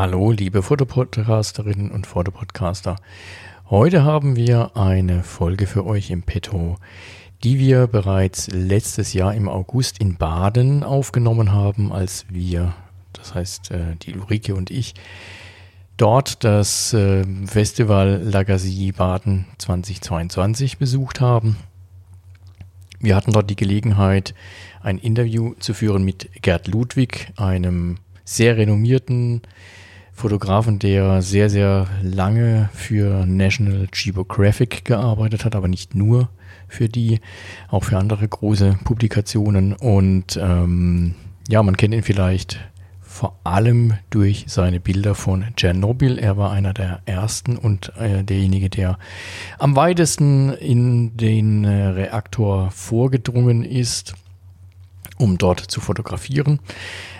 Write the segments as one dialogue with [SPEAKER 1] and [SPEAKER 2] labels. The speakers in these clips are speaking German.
[SPEAKER 1] Hallo, liebe Fotopodcasterinnen und Fotopodcaster. Heute haben wir eine Folge für euch im Petto, die wir bereits letztes Jahr im August in Baden aufgenommen haben, als wir, das heißt äh, die Ulrike und ich, dort das äh, Festival Lagasie Baden 2022 besucht haben. Wir hatten dort die Gelegenheit, ein Interview zu führen mit Gerd Ludwig, einem sehr renommierten Fotografen, der sehr, sehr lange für National Geographic gearbeitet hat, aber nicht nur für die, auch für andere große Publikationen. Und ähm, ja, man kennt ihn vielleicht vor allem durch seine Bilder von Tschernobyl. Er war einer der ersten und äh, derjenige, der am weitesten in den äh, Reaktor vorgedrungen ist, um dort zu fotografieren.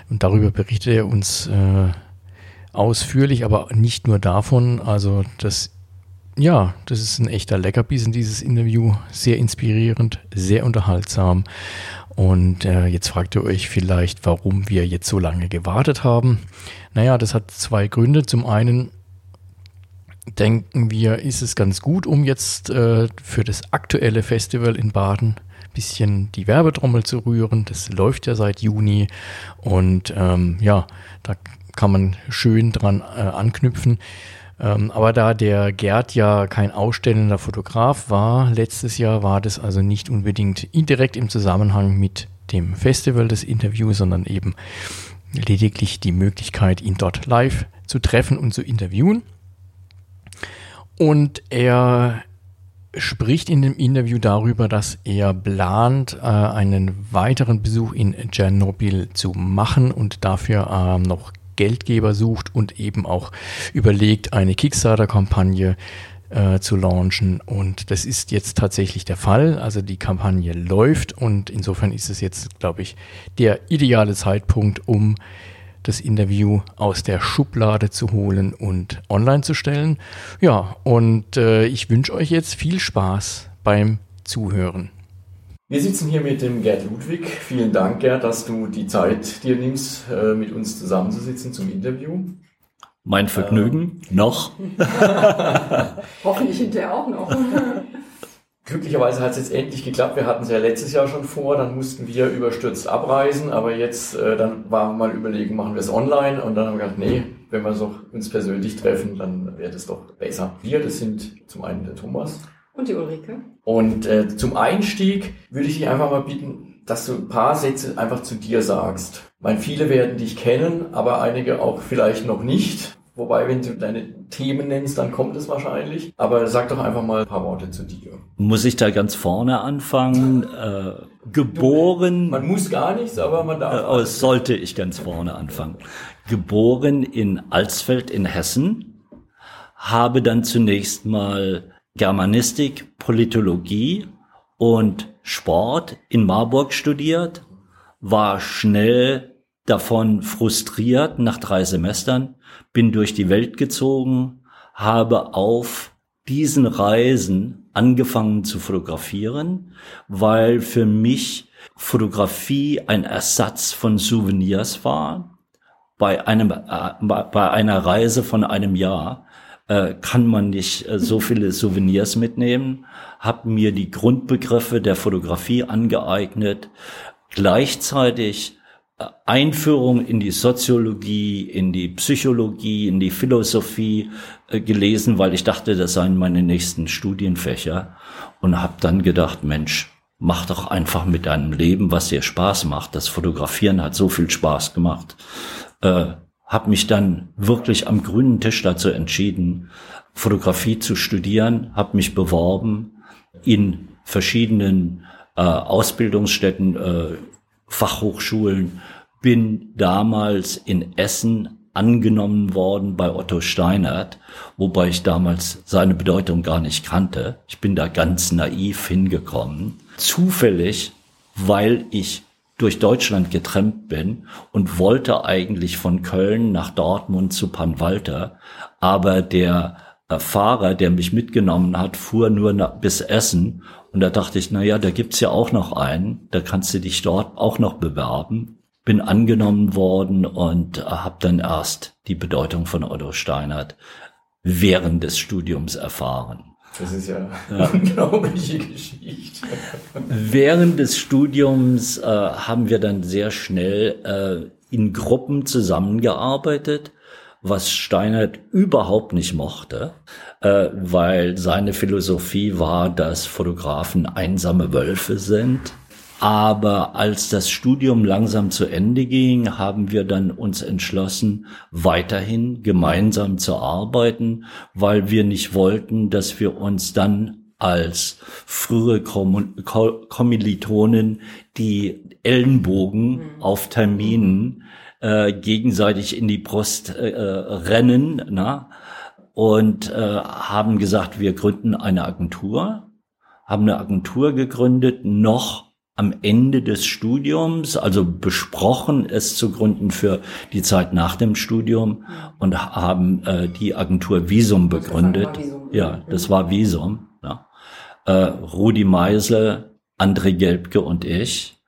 [SPEAKER 1] Und darüber berichtet er uns äh, ausführlich, aber nicht nur davon. Also das, ja, das ist ein echter Leckerbissen, dieses Interview. Sehr inspirierend, sehr unterhaltsam. Und äh, jetzt fragt ihr euch vielleicht, warum wir jetzt so lange gewartet haben. Naja, das hat zwei Gründe. Zum einen denken wir, ist es ganz gut, um jetzt äh, für das aktuelle Festival in Baden bisschen die Werbetrommel zu rühren. Das läuft ja seit Juni und ähm, ja, da kann man schön dran äh, anknüpfen. Ähm, aber da der Gerd ja kein ausstellender Fotograf war, letztes Jahr war das also nicht unbedingt indirekt im Zusammenhang mit dem Festival des Interviews, sondern eben lediglich die Möglichkeit, ihn dort live zu treffen und zu interviewen. Und er spricht in dem Interview darüber, dass er plant, äh, einen weiteren Besuch in Tschernobyl zu machen und dafür äh, noch Geldgeber sucht und eben auch überlegt, eine Kickstarter-Kampagne äh, zu launchen. Und das ist jetzt tatsächlich der Fall. Also die Kampagne läuft und insofern ist es jetzt, glaube ich, der ideale Zeitpunkt, um das Interview aus der Schublade zu holen und online zu stellen. Ja, und äh, ich wünsche euch jetzt viel Spaß beim Zuhören.
[SPEAKER 2] Wir sitzen hier mit dem Gerd Ludwig. Vielen Dank, Gerd, dass du die Zeit dir nimmst, äh, mit uns zusammenzusitzen zum Interview.
[SPEAKER 3] Mein Vergnügen, ähm. noch.
[SPEAKER 4] Hoffentlich hinterher auch noch.
[SPEAKER 2] Glücklicherweise hat es jetzt endlich geklappt. Wir hatten es ja letztes Jahr schon vor, dann mussten wir überstürzt abreisen, aber jetzt, äh, dann waren wir mal überlegen, machen wir es online und dann haben wir gedacht, nee, wenn wir uns persönlich treffen, dann wäre das doch besser. Wir, das sind zum einen der Thomas.
[SPEAKER 4] Und die Ulrike.
[SPEAKER 2] Und äh, zum Einstieg würde ich dich einfach mal bitten, dass du ein paar Sätze einfach zu dir sagst. Ich meine, viele werden dich kennen, aber einige auch vielleicht noch nicht. Wobei, wenn du deine Themen nennst, dann kommt es wahrscheinlich. Aber sag doch einfach mal ein paar Worte zu dir.
[SPEAKER 3] Muss ich da ganz vorne anfangen? Äh, geboren.
[SPEAKER 2] Man muss gar nichts, aber man darf.
[SPEAKER 3] Äh, sollte ich ganz vorne anfangen. Geboren in Alsfeld in Hessen, habe dann zunächst mal Germanistik, Politologie und Sport in Marburg studiert, war schnell davon frustriert nach drei Semestern, bin durch die Welt gezogen, habe auf diesen Reisen angefangen zu fotografieren, weil für mich Fotografie ein Ersatz von Souvenirs war. Bei einem, äh, bei einer Reise von einem Jahr äh, kann man nicht äh, so viele Souvenirs mitnehmen, habe mir die Grundbegriffe der Fotografie angeeignet, gleichzeitig äh, Einführung in die Soziologie, in die Psychologie, in die Philosophie äh, gelesen, weil ich dachte, das seien meine nächsten Studienfächer und habe dann gedacht, Mensch, mach doch einfach mit deinem Leben, was dir Spaß macht. Das Fotografieren hat so viel Spaß gemacht. Äh, habe mich dann wirklich am grünen Tisch dazu entschieden, Fotografie zu studieren, habe mich beworben in verschiedenen äh, Ausbildungsstätten, äh, Fachhochschulen, bin damals in Essen angenommen worden bei Otto Steinert, wobei ich damals seine Bedeutung gar nicht kannte. Ich bin da ganz naiv hingekommen. Zufällig, weil ich durch Deutschland getrennt bin und wollte eigentlich von Köln nach Dortmund zu Panwalter, aber der äh, Fahrer, der mich mitgenommen hat, fuhr nur bis Essen und da dachte ich, na ja, da gibt's ja auch noch einen, da kannst du dich dort auch noch bewerben. bin angenommen worden und habe dann erst die Bedeutung von Otto Steinert während des Studiums erfahren.
[SPEAKER 2] Das ist ja, ja. unglaubliche Geschichte.
[SPEAKER 3] Während des Studiums äh, haben wir dann sehr schnell äh, in Gruppen zusammengearbeitet, was Steinert überhaupt nicht mochte, äh, weil seine Philosophie war, dass Fotografen einsame Wölfe sind aber als das Studium langsam zu Ende ging, haben wir dann uns entschlossen, weiterhin gemeinsam zu arbeiten, weil wir nicht wollten, dass wir uns dann als frühere Kommilitonen die Ellenbogen mhm. auf Terminen äh, gegenseitig in die Brust äh, rennen na? und äh, haben gesagt, wir gründen eine Agentur, haben eine Agentur gegründet, noch am Ende des Studiums, also besprochen es zu gründen für die Zeit nach dem Studium und haben äh, die Agentur Visum begründet. Visum. Ja, das war Visum. Ja. Äh, Rudi Meisel, André Gelbke und ich.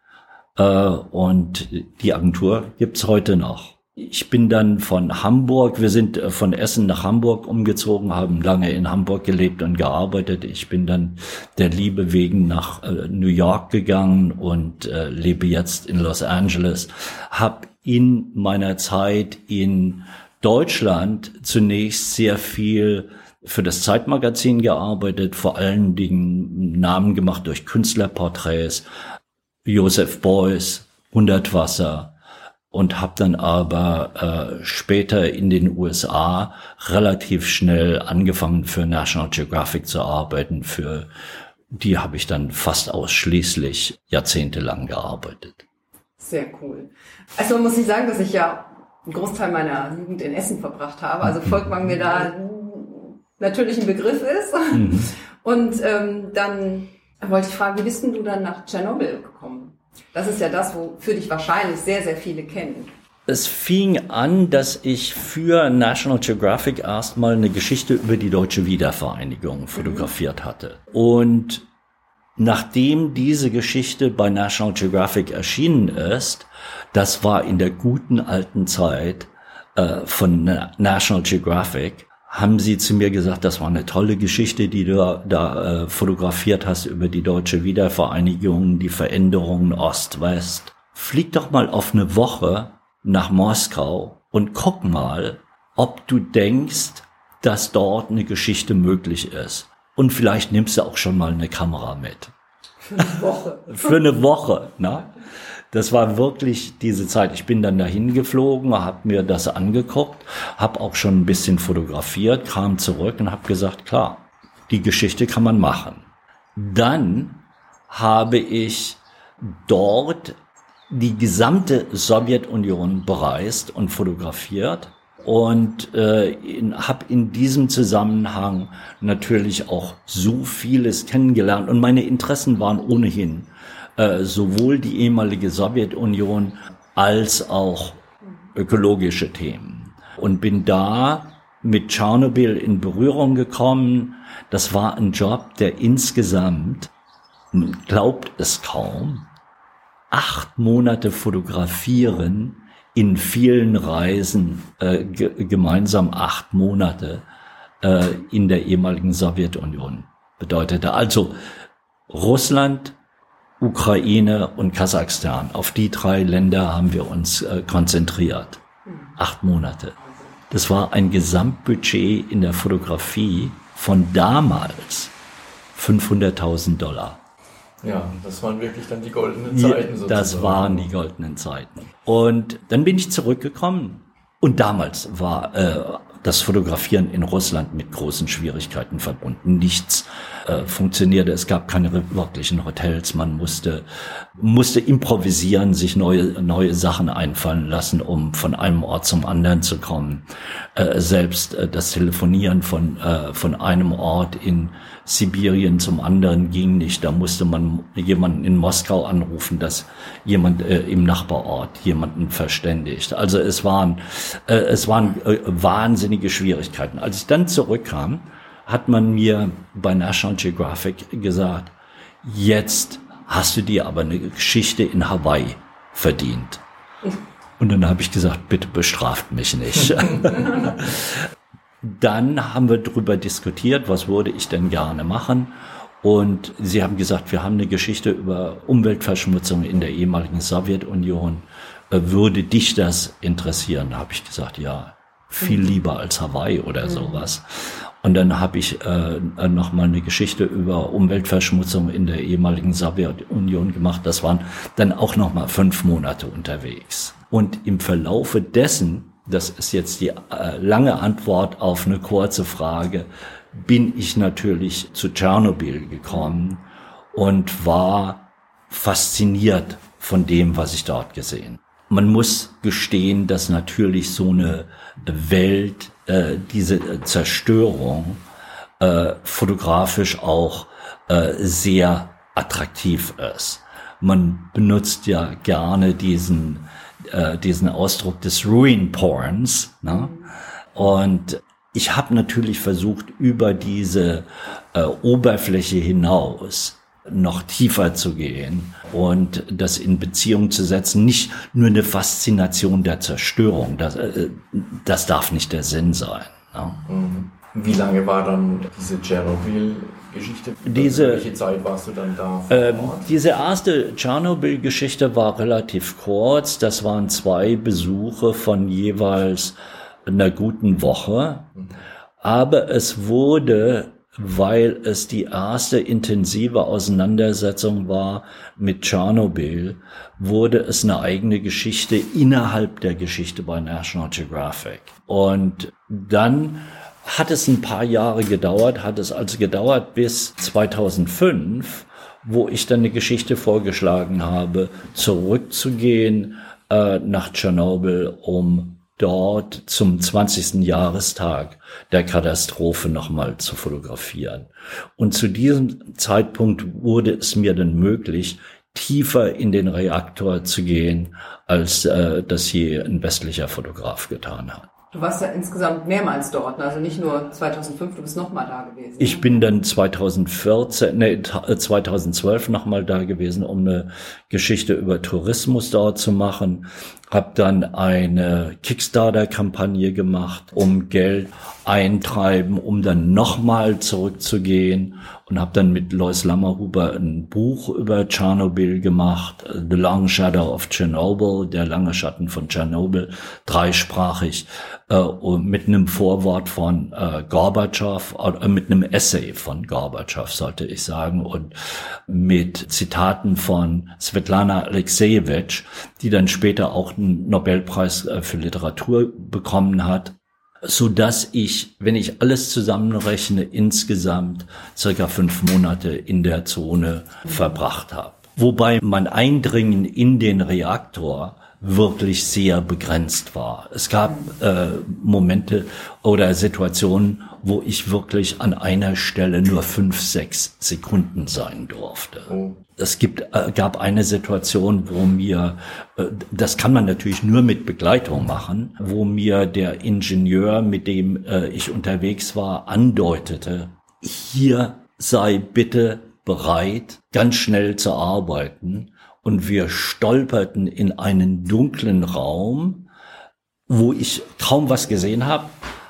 [SPEAKER 3] Äh, und die Agentur gibt's heute noch. Ich bin dann von Hamburg, wir sind äh, von Essen nach Hamburg umgezogen, haben lange in Hamburg gelebt und gearbeitet. Ich bin dann der Liebe wegen nach äh, New York gegangen und äh, lebe jetzt in Los Angeles. Hab in meiner Zeit in Deutschland zunächst sehr viel für das Zeitmagazin gearbeitet, vor allen Dingen Namen gemacht durch Künstlerporträts, Joseph Beuys, Hundertwasser, und habe dann aber äh, später in den USA relativ schnell angefangen für National Geographic zu arbeiten. Für die habe ich dann fast ausschließlich jahrzehntelang gearbeitet.
[SPEAKER 4] Sehr cool. Also muss ich sagen, dass ich ja einen Großteil meiner Jugend in Essen verbracht habe. Also Volkmann mir da natürlich ein Begriff ist. Mhm. Und ähm, dann wollte ich fragen, wie bist denn du dann nach Tschernobyl gekommen? Das ist ja das, wofür dich wahrscheinlich sehr, sehr viele kennen.
[SPEAKER 3] Es fing an, dass ich für National Geographic erstmal eine Geschichte über die deutsche Wiedervereinigung fotografiert hatte. Und nachdem diese Geschichte bei National Geographic erschienen ist, das war in der guten alten Zeit äh, von National Geographic, haben sie zu mir gesagt, das war eine tolle Geschichte, die du da äh, fotografiert hast über die deutsche Wiedervereinigung, die Veränderungen Ost-West. Flieg doch mal auf eine Woche nach Moskau und guck mal, ob du denkst, dass dort eine Geschichte möglich ist. Und vielleicht nimmst du auch schon mal eine Kamera mit.
[SPEAKER 4] Für eine Woche.
[SPEAKER 3] Für eine Woche, ne? Das war wirklich diese Zeit. Ich bin dann dahin geflogen, habe mir das angeguckt, habe auch schon ein bisschen fotografiert, kam zurück und habe gesagt, klar, die Geschichte kann man machen. Dann habe ich dort die gesamte Sowjetunion bereist und fotografiert und äh, habe in diesem Zusammenhang natürlich auch so vieles kennengelernt und meine Interessen waren ohnehin äh, sowohl die ehemalige Sowjetunion als auch ökologische Themen. Und bin da mit Tschernobyl in Berührung gekommen. Das war ein Job, der insgesamt, man glaubt es kaum, acht Monate fotografieren in vielen Reisen, äh, gemeinsam acht Monate äh, in der ehemaligen Sowjetunion bedeutete. Also Russland, Ukraine und Kasachstan. Auf die drei Länder haben wir uns äh, konzentriert. Acht Monate. Das war ein Gesamtbudget in der Fotografie von damals 500.000 Dollar.
[SPEAKER 2] Ja, das waren wirklich dann die goldenen Zeiten.
[SPEAKER 3] Sozusagen. Das waren die goldenen Zeiten. Und dann bin ich zurückgekommen. Und damals war äh, das Fotografieren in Russland mit großen Schwierigkeiten verbunden. Nichts äh, funktionierte. Es gab keine wirklichen Hotels. Man musste, musste improvisieren, sich neue, neue Sachen einfallen lassen, um von einem Ort zum anderen zu kommen. Äh, selbst äh, das Telefonieren von, äh, von einem Ort in Sibirien zum anderen ging nicht. Da musste man jemanden in Moskau anrufen, dass jemand äh, im Nachbarort jemanden verständigt. Also es waren, es waren wahnsinnige Schwierigkeiten. Als ich dann zurückkam, hat man mir bei National Geographic gesagt, jetzt hast du dir aber eine Geschichte in Hawaii verdient. Und dann habe ich gesagt, bitte bestraft mich nicht. dann haben wir darüber diskutiert, was würde ich denn gerne machen. Und sie haben gesagt, wir haben eine Geschichte über Umweltverschmutzung in der ehemaligen Sowjetunion. Äh, würde dich das interessieren? Da habe ich gesagt, ja, viel mhm. lieber als Hawaii oder mhm. sowas. Und dann habe ich äh, noch mal eine Geschichte über Umweltverschmutzung in der ehemaligen Sowjetunion gemacht. Das waren dann auch noch mal fünf Monate unterwegs. Und im Verlaufe dessen, das ist jetzt die äh, lange Antwort auf eine kurze Frage, bin ich natürlich zu Tschernobyl gekommen und war fasziniert von dem, was ich dort gesehen. Man muss gestehen, dass natürlich so eine Welt, äh, diese Zerstörung äh, fotografisch auch äh, sehr attraktiv ist. Man benutzt ja gerne diesen, äh, diesen Ausdruck des Ruin Porns. Ne? Und ich habe natürlich versucht, über diese äh, Oberfläche hinaus noch tiefer zu gehen und das in Beziehung zu setzen. Nicht nur eine Faszination der Zerstörung, das, äh, das darf nicht der Sinn sein. Ja.
[SPEAKER 2] Mhm. Wie lange war dann diese Tschernobyl-Geschichte?
[SPEAKER 3] Diese,
[SPEAKER 2] Welche Zeit warst du dann da?
[SPEAKER 3] Ähm, diese erste Tschernobyl-Geschichte war relativ kurz. Das waren zwei Besuche von jeweils einer guten Woche. Aber es wurde, weil es die erste intensive Auseinandersetzung war mit Tschernobyl, wurde es eine eigene Geschichte innerhalb der Geschichte bei National Geographic. Und dann hat es ein paar Jahre gedauert, hat es also gedauert bis 2005, wo ich dann eine Geschichte vorgeschlagen habe, zurückzugehen äh, nach Tschernobyl, um dort zum 20. Jahrestag der Katastrophe nochmal zu fotografieren. Und zu diesem Zeitpunkt wurde es mir dann möglich, tiefer in den Reaktor zu gehen, als äh, das je ein westlicher Fotograf getan hat.
[SPEAKER 4] Du warst ja insgesamt mehrmals dort, also nicht nur 2005, du bist nochmal da gewesen.
[SPEAKER 3] Ich bin dann 2014, nee, 2012 nochmal da gewesen, um eine Geschichte über Tourismus dort zu machen habe dann eine Kickstarter-Kampagne gemacht, um Geld eintreiben, um dann nochmal zurückzugehen und habe dann mit Lois Lammerhuber ein Buch über Tschernobyl gemacht, The Long Shadow of Chernobyl, der lange Schatten von Tschernobyl, dreisprachig, äh, mit einem Vorwort von äh, Gorbatschow, äh, mit einem Essay von Gorbatschow, sollte ich sagen, und mit Zitaten von Svetlana Alexejewitsch, die dann später auch einen Nobelpreis äh, für Literatur bekommen hat so dass ich, wenn ich alles zusammenrechne, insgesamt circa fünf Monate in der Zone verbracht habe. Wobei mein Eindringen in den Reaktor wirklich sehr begrenzt war. Es gab äh, Momente oder Situationen, wo ich wirklich an einer Stelle nur fünf, sechs Sekunden sein durfte. Oh. Es gibt, äh, gab eine Situation, wo mir, äh, das kann man natürlich nur mit Begleitung machen, wo mir der Ingenieur, mit dem äh, ich unterwegs war, andeutete, hier sei bitte bereit, ganz schnell zu arbeiten und wir stolperten in einen dunklen Raum, wo ich kaum was gesehen habe,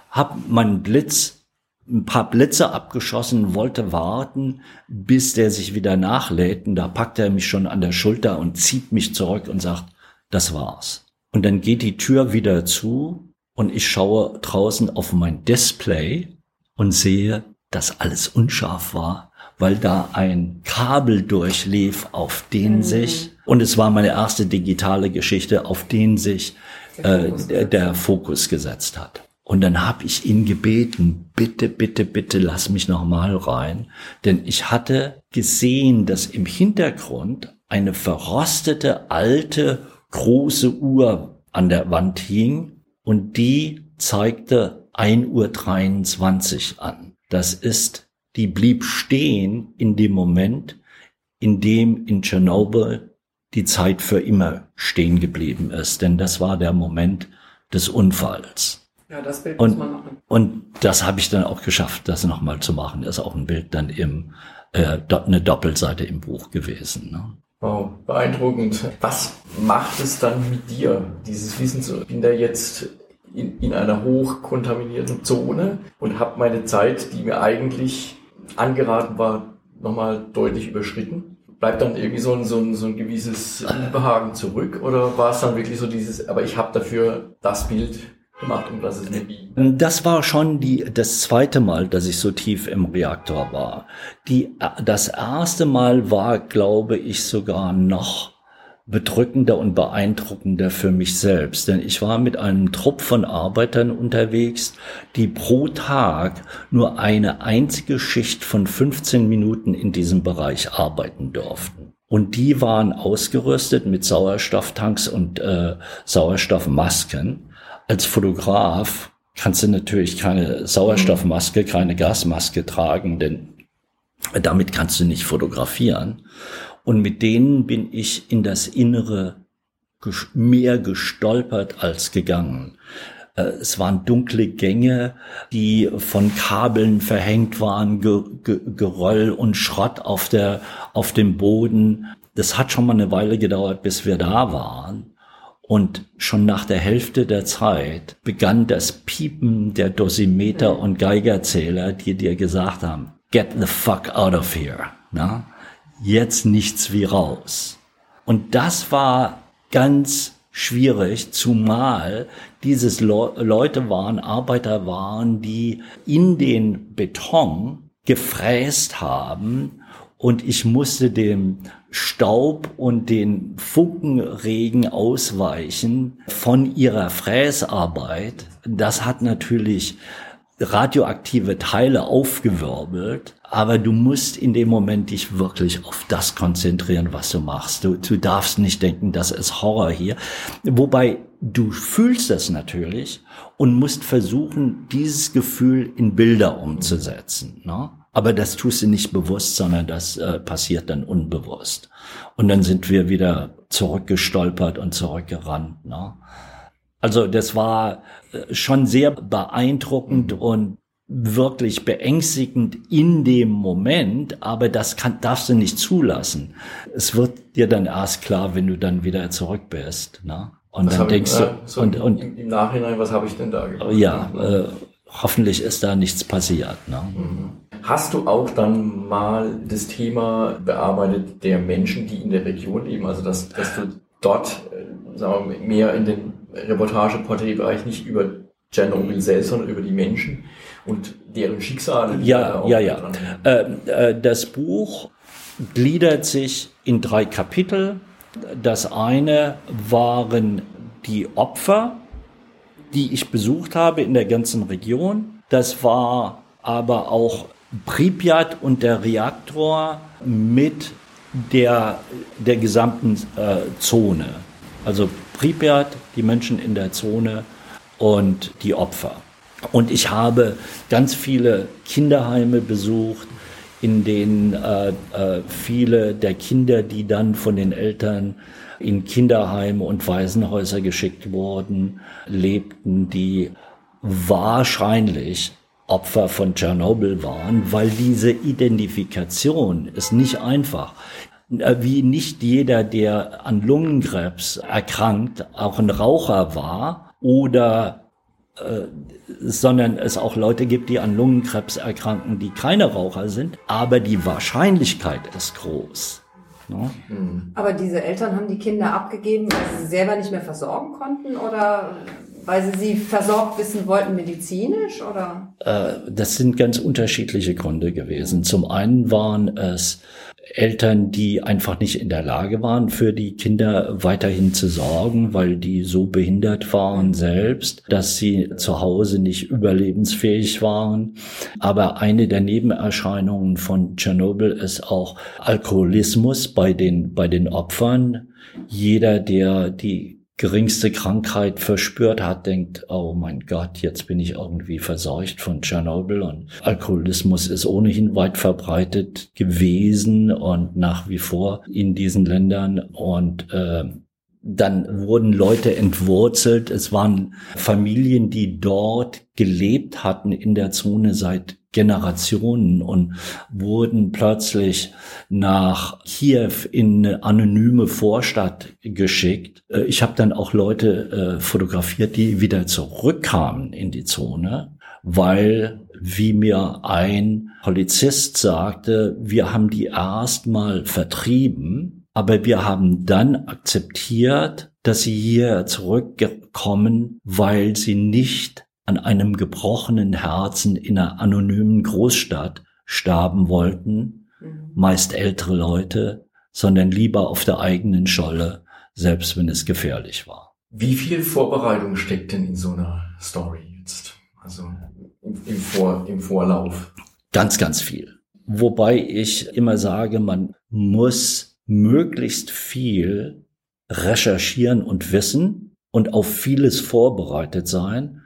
[SPEAKER 3] habe meinen Blitz ein paar Blitze abgeschossen, wollte warten, bis der sich wieder nachlädt. Und da packt er mich schon an der Schulter und zieht mich zurück und sagt, das war's. Und dann geht die Tür wieder zu und ich schaue draußen auf mein Display und sehe, dass alles unscharf war weil da ein Kabel durchlief, auf den mhm. sich, und es war meine erste digitale Geschichte, auf den sich der, äh, Fokus, der, der Fokus gesetzt hat. Und dann habe ich ihn gebeten, bitte, bitte, bitte lass mich noch mal rein, denn ich hatte gesehen, dass im Hintergrund eine verrostete alte große Uhr an der Wand hing und die zeigte 1.23 Uhr an. Das ist die blieb stehen in dem Moment, in dem in Tschernobyl die Zeit für immer stehen geblieben ist. Denn das war der Moment des Unfalls.
[SPEAKER 4] Ja, das Bild
[SPEAKER 3] und,
[SPEAKER 4] muss man machen.
[SPEAKER 3] Und das habe ich dann auch geschafft, das nochmal zu machen. Das ist auch ein Bild dann im, äh, eine Doppelseite im Buch gewesen. Ne?
[SPEAKER 2] Wow, beeindruckend. Was macht es dann mit dir, dieses Wissen zu, ich bin da jetzt in, in einer hochkontaminierten Zone und habe meine Zeit, die mir eigentlich angeraten war, nochmal deutlich überschritten? Bleibt dann irgendwie so ein, so ein, so ein gewisses Unbehagen zurück oder war es dann wirklich so dieses, aber ich habe dafür das Bild gemacht, um das es mir ging?
[SPEAKER 3] Das war schon die, das zweite Mal, dass ich so tief im Reaktor war. Die, das erste Mal war, glaube ich, sogar noch bedrückender und beeindruckender für mich selbst. Denn ich war mit einem Trupp von Arbeitern unterwegs, die pro Tag nur eine einzige Schicht von 15 Minuten in diesem Bereich arbeiten durften. Und die waren ausgerüstet mit Sauerstofftanks und äh, Sauerstoffmasken. Als Fotograf kannst du natürlich keine Sauerstoffmaske, keine Gasmaske tragen, denn damit kannst du nicht fotografieren. Und mit denen bin ich in das Innere mehr gestolpert als gegangen. Äh, es waren dunkle Gänge, die von Kabeln verhängt waren, Geröll und Schrott auf der, auf dem Boden. Das hat schon mal eine Weile gedauert, bis wir da waren. Und schon nach der Hälfte der Zeit begann das Piepen der Dosimeter und Geigerzähler, die dir gesagt haben, get the fuck out of here. Na? Jetzt nichts wie raus. Und das war ganz schwierig, zumal dieses Le Leute waren, Arbeiter waren, die in den Beton gefräst haben und ich musste dem Staub und den Funkenregen ausweichen von ihrer Fräsarbeit. Das hat natürlich radioaktive Teile aufgewirbelt, aber du musst in dem Moment dich wirklich auf das konzentrieren, was du machst. Du, du darfst nicht denken, das ist Horror hier. Wobei du fühlst das natürlich und musst versuchen, dieses Gefühl in Bilder umzusetzen. Ne? Aber das tust du nicht bewusst, sondern das äh, passiert dann unbewusst. Und dann sind wir wieder zurückgestolpert und zurückgerannt. Ne? Also das war äh, schon sehr beeindruckend mhm. und wirklich beängstigend in dem Moment, aber das kann, darfst du nicht zulassen. Es wird dir dann erst klar, wenn du dann wieder zurück bist. Ne? Und was dann denkst ich, äh, du,
[SPEAKER 2] so
[SPEAKER 3] und, und
[SPEAKER 2] im, Nachhinein, was habe ich denn da
[SPEAKER 3] gemacht? Ja, äh, hoffentlich ist da nichts passiert. Ne? Mhm.
[SPEAKER 2] Hast du auch dann mal das Thema bearbeitet der Menschen, die in der Region leben, also dass, dass du dort äh, sagen wir, mehr in den Reportage-Porträtbereich nicht über Tschernobyl selbst, sondern über die Menschen und deren Schicksale.
[SPEAKER 3] Ja, ja, ja. Äh, äh, das Buch gliedert sich in drei Kapitel. Das eine waren die Opfer, die ich besucht habe in der ganzen Region. Das war aber auch Pripyat und der Reaktor mit der, der gesamten äh, Zone. Also Pripyat, die Menschen in der Zone und die Opfer. Und ich habe ganz viele Kinderheime besucht, in denen äh, äh, viele der Kinder, die dann von den Eltern in Kinderheime und Waisenhäuser geschickt wurden, lebten, die wahrscheinlich Opfer von Tschernobyl waren, weil diese Identifikation ist nicht einfach. Äh, wie nicht jeder, der an Lungenkrebs erkrankt, auch ein Raucher war oder äh, sondern es auch Leute gibt, die an Lungenkrebs erkranken, die keine Raucher sind, aber die Wahrscheinlichkeit ist groß.
[SPEAKER 4] Ne? Aber diese Eltern haben die Kinder abgegeben, weil sie selber nicht mehr versorgen konnten oder weil sie sie versorgt wissen wollten medizinisch oder?
[SPEAKER 3] Äh, das sind ganz unterschiedliche Gründe gewesen. Zum einen waren es Eltern, die einfach nicht in der Lage waren, für die Kinder weiterhin zu sorgen, weil die so behindert waren selbst, dass sie zu Hause nicht überlebensfähig waren. Aber eine der Nebenerscheinungen von Tschernobyl ist auch Alkoholismus bei den, bei den Opfern. Jeder, der die geringste Krankheit verspürt hat, denkt, oh mein Gott, jetzt bin ich irgendwie verseucht von Tschernobyl und Alkoholismus ist ohnehin weit verbreitet gewesen und nach wie vor in diesen Ländern und äh, dann wurden Leute entwurzelt. Es waren Familien, die dort gelebt hatten in der Zone seit Generationen und wurden plötzlich nach Kiew in eine anonyme Vorstadt geschickt. Äh, ich habe dann auch Leute äh, fotografiert, die wieder zurückkamen in die Zone, weil, wie mir ein Polizist sagte, wir haben die erstmal vertrieben, aber wir haben dann akzeptiert, dass sie hier zurückkommen, weil sie nicht an einem gebrochenen Herzen in einer anonymen Großstadt starben wollten, mhm. meist ältere Leute, sondern lieber auf der eigenen Scholle, selbst wenn es gefährlich war.
[SPEAKER 2] Wie viel Vorbereitung steckt denn in so einer Story jetzt? Also im, im, Vor, im Vorlauf?
[SPEAKER 3] Ganz, ganz viel. Wobei ich immer sage, man muss möglichst viel recherchieren und wissen und auf vieles vorbereitet sein,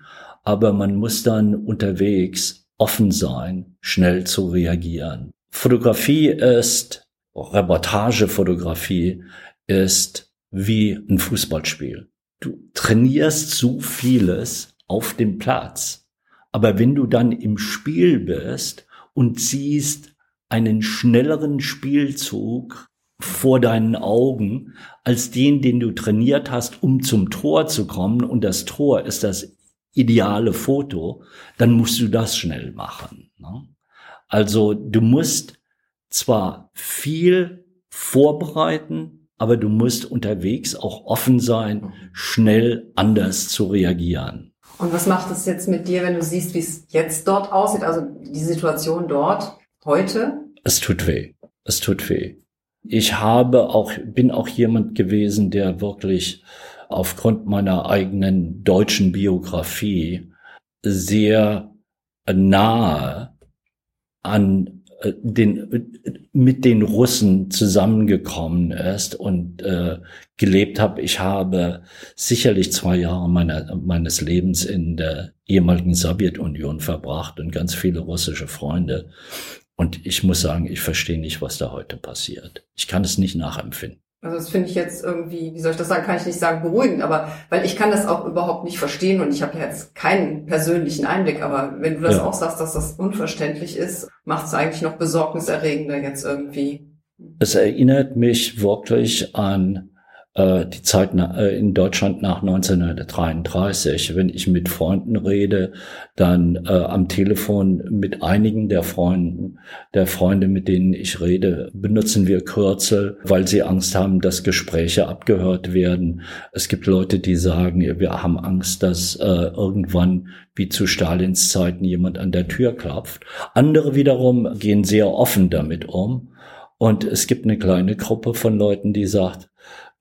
[SPEAKER 3] aber man muss dann unterwegs offen sein, schnell zu reagieren. Fotografie ist, Reportagefotografie ist wie ein Fußballspiel. Du trainierst so vieles auf dem Platz, aber wenn du dann im Spiel bist und siehst einen schnelleren Spielzug vor deinen Augen als den, den du trainiert hast, um zum Tor zu kommen. Und das Tor ist das ideale Foto, dann musst du das schnell machen. Ne? Also du musst zwar viel vorbereiten, aber du musst unterwegs auch offen sein, schnell anders zu reagieren.
[SPEAKER 4] Und was macht es jetzt mit dir, wenn du siehst, wie es jetzt dort aussieht, also die Situation dort heute?
[SPEAKER 3] Es tut weh. Es tut weh. Ich habe auch, bin auch jemand gewesen, der wirklich aufgrund meiner eigenen deutschen Biografie sehr nahe an äh, den mit den Russen zusammengekommen ist und äh, gelebt habe. Ich habe sicherlich zwei Jahre meiner, meines Lebens in der ehemaligen Sowjetunion verbracht und ganz viele russische Freunde. Und ich muss sagen, ich verstehe nicht, was da heute passiert. Ich kann es nicht nachempfinden.
[SPEAKER 4] Also das finde ich jetzt irgendwie, wie soll ich das sagen, kann ich nicht sagen beruhigend, aber weil ich kann das auch überhaupt nicht verstehen und ich habe ja jetzt keinen persönlichen Einblick, aber wenn du das ja. auch sagst, dass das unverständlich ist, macht es eigentlich noch besorgniserregender jetzt irgendwie.
[SPEAKER 3] Es erinnert mich wirklich an die Zeit äh, in Deutschland nach 1933. Wenn ich mit Freunden rede, dann äh, am Telefon mit einigen der Freunden, der Freunde, mit denen ich rede, benutzen wir Kürzel, weil sie Angst haben, dass Gespräche abgehört werden. Es gibt Leute, die sagen, wir haben Angst, dass äh, irgendwann wie zu Stalins Zeiten jemand an der Tür klopft. Andere wiederum gehen sehr offen damit um. Und es gibt eine kleine Gruppe von Leuten, die sagt,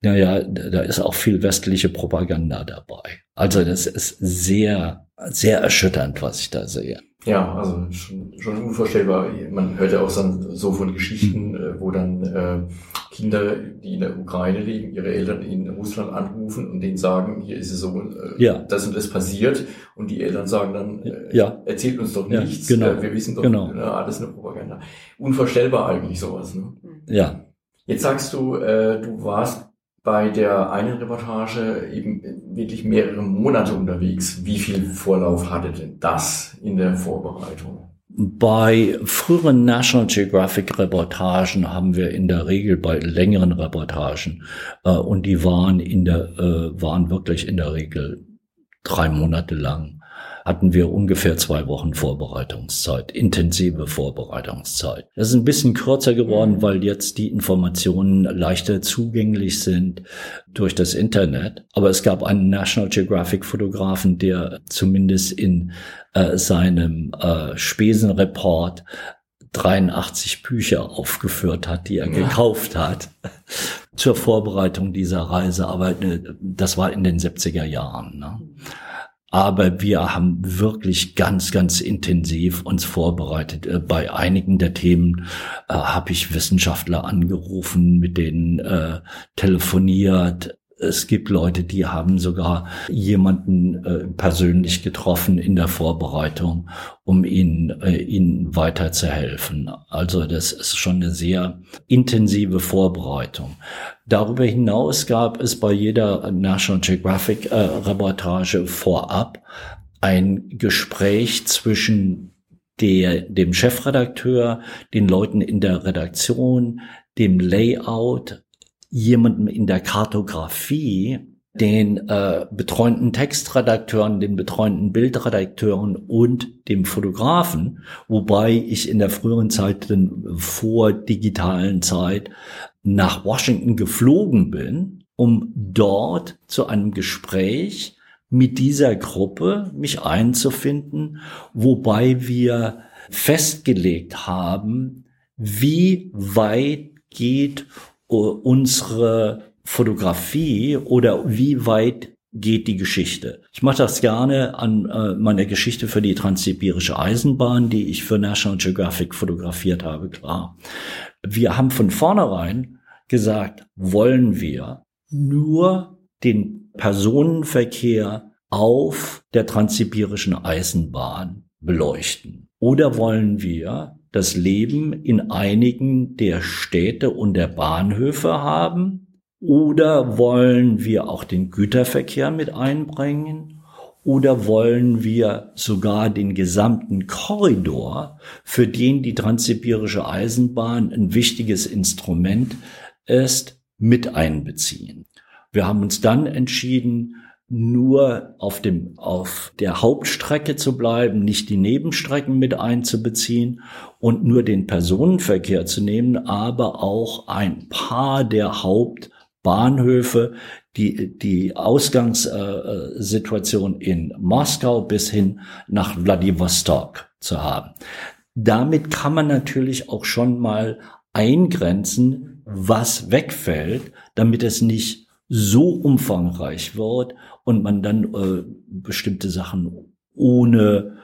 [SPEAKER 3] naja, da ist auch viel westliche Propaganda dabei. Also das ist sehr, sehr erschütternd, was ich da sehe.
[SPEAKER 2] Ja, also schon, schon unvorstellbar. Man hört ja auch so von Geschichten, mhm. wo dann äh, Kinder, die in der Ukraine leben, ihre Eltern in Russland anrufen und denen sagen, hier ist es so, äh, ja. das und das passiert. Und die Eltern sagen dann, äh, ja. erzählt uns doch nichts, ja, genau. äh, wir wissen doch, genau. äh, alles eine Propaganda. Unvorstellbar eigentlich sowas. Ne?
[SPEAKER 3] Ja.
[SPEAKER 2] Jetzt sagst du, äh, du warst bei der einen Reportage eben wirklich mehrere Monate unterwegs. Wie viel Vorlauf hatte denn das in der Vorbereitung?
[SPEAKER 3] Bei früheren National Geographic Reportagen haben wir in der Regel bei längeren Reportagen äh, und die waren in der äh, waren wirklich in der Regel drei Monate lang hatten wir ungefähr zwei Wochen Vorbereitungszeit, intensive Vorbereitungszeit. Das ist ein bisschen kürzer geworden, mhm. weil jetzt die Informationen leichter zugänglich sind durch das Internet. Aber es gab einen National Geographic Fotografen, der zumindest in äh, seinem äh, Spesenreport 83 Bücher aufgeführt hat, die er ja. gekauft hat zur Vorbereitung dieser Reise. Aber äh, das war in den 70er Jahren. Ne? Aber wir haben wirklich ganz, ganz intensiv uns vorbereitet. Äh, bei einigen der Themen äh, habe ich Wissenschaftler angerufen, mit denen äh, telefoniert, es gibt Leute, die haben sogar jemanden äh, persönlich getroffen in der Vorbereitung, um ihnen, äh, ihnen weiterzuhelfen. Also das ist schon eine sehr intensive Vorbereitung. Darüber hinaus gab es bei jeder National Geographic äh, Reportage vorab ein Gespräch zwischen der, dem Chefredakteur, den Leuten in der Redaktion, dem Layout, jemandem in der Kartografie, den äh, betreuenden Textredakteuren, den betreuenden Bildredakteuren und dem Fotografen, wobei ich in der früheren Zeit, vor digitalen Zeit, nach Washington geflogen bin, um dort zu einem Gespräch mit dieser Gruppe mich einzufinden, wobei wir festgelegt haben, wie weit geht unsere Fotografie oder wie weit geht die Geschichte. Ich mache das gerne an äh, meiner Geschichte für die transsibirische Eisenbahn, die ich für National Geographic fotografiert habe, klar. Wir haben von vornherein gesagt, wollen wir nur den Personenverkehr auf der transsibirischen Eisenbahn beleuchten? Oder wollen wir das Leben in einigen der Städte und der Bahnhöfe haben? Oder wollen wir auch den Güterverkehr mit einbringen? Oder wollen wir sogar den gesamten Korridor, für den die transsibirische Eisenbahn ein wichtiges Instrument ist, mit einbeziehen? Wir haben uns dann entschieden, nur auf dem, auf der Hauptstrecke zu bleiben, nicht die Nebenstrecken mit einzubeziehen und nur den Personenverkehr zu nehmen, aber auch ein paar der Haupt Bahnhöfe, die, die Ausgangssituation in Moskau bis hin nach Vladivostok zu haben. Damit kann man natürlich auch schon mal eingrenzen, was wegfällt, damit es nicht so umfangreich wird und man dann äh, bestimmte Sachen ohne,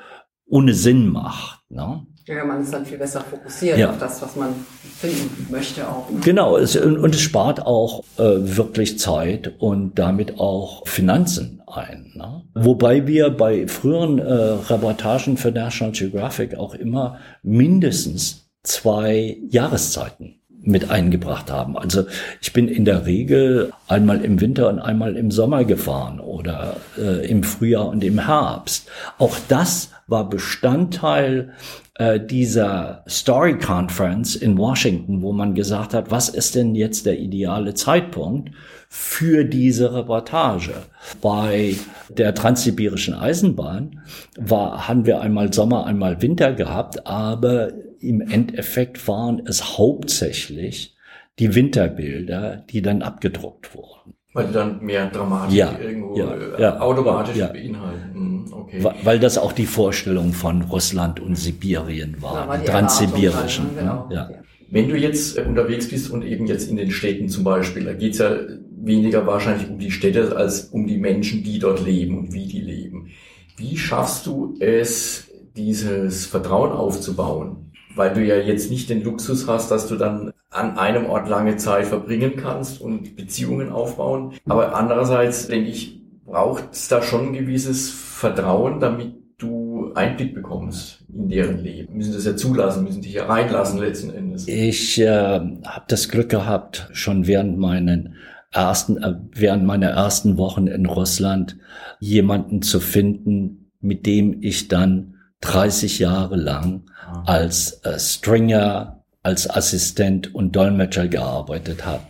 [SPEAKER 3] ohne Sinn macht. Ne?
[SPEAKER 4] Ja, man ist dann viel besser fokussiert ja. auf das, was man finden möchte auch. Ne?
[SPEAKER 3] Genau, es, und es spart auch äh, wirklich Zeit und damit auch Finanzen ein. Ne? Wobei wir bei früheren äh, Reportagen für National Geographic auch immer mindestens zwei Jahreszeiten mit eingebracht haben. Also ich bin in der Regel einmal im Winter und einmal im Sommer gefahren oder äh, im Frühjahr und im Herbst. Auch das war Bestandteil äh, dieser Story Conference in Washington, wo man gesagt hat, was ist denn jetzt der ideale Zeitpunkt für diese Reportage? Bei der transsibirischen Eisenbahn war, haben wir einmal Sommer, einmal Winter gehabt, aber im Endeffekt waren es hauptsächlich die Winterbilder, die dann abgedruckt wurden.
[SPEAKER 2] Weil die dann mehr Dramatik
[SPEAKER 3] ja,
[SPEAKER 2] irgendwo
[SPEAKER 3] ja,
[SPEAKER 2] äh,
[SPEAKER 3] ja,
[SPEAKER 2] automatisch
[SPEAKER 3] ja.
[SPEAKER 2] beinhalten. Hm, Okay.
[SPEAKER 3] Weil das auch die Vorstellung von Russland und Sibirien war,
[SPEAKER 4] war die
[SPEAKER 3] transsibirischen.
[SPEAKER 4] Erwartung,
[SPEAKER 3] ja.
[SPEAKER 2] Wenn du jetzt äh, unterwegs bist und eben jetzt in den Städten zum Beispiel, da geht's ja weniger wahrscheinlich um die Städte als um die Menschen, die dort leben und wie die leben. Wie schaffst du es, dieses Vertrauen aufzubauen? Weil du ja jetzt nicht den Luxus hast, dass du dann an einem Ort lange Zeit verbringen kannst und Beziehungen aufbauen. Aber andererseits denke ich, braucht es da schon ein gewisses Vertrauen, damit du Einblick bekommst in deren Leben. Müssen das ja zulassen, müssen dich ja reinlassen letzten Endes.
[SPEAKER 3] Ich äh, habe das Glück gehabt, schon während meinen ersten, äh, während meiner ersten Wochen in Russland jemanden zu finden, mit dem ich dann 30 Jahre lang ah. als äh, Stringer, als Assistent und Dolmetscher gearbeitet hat,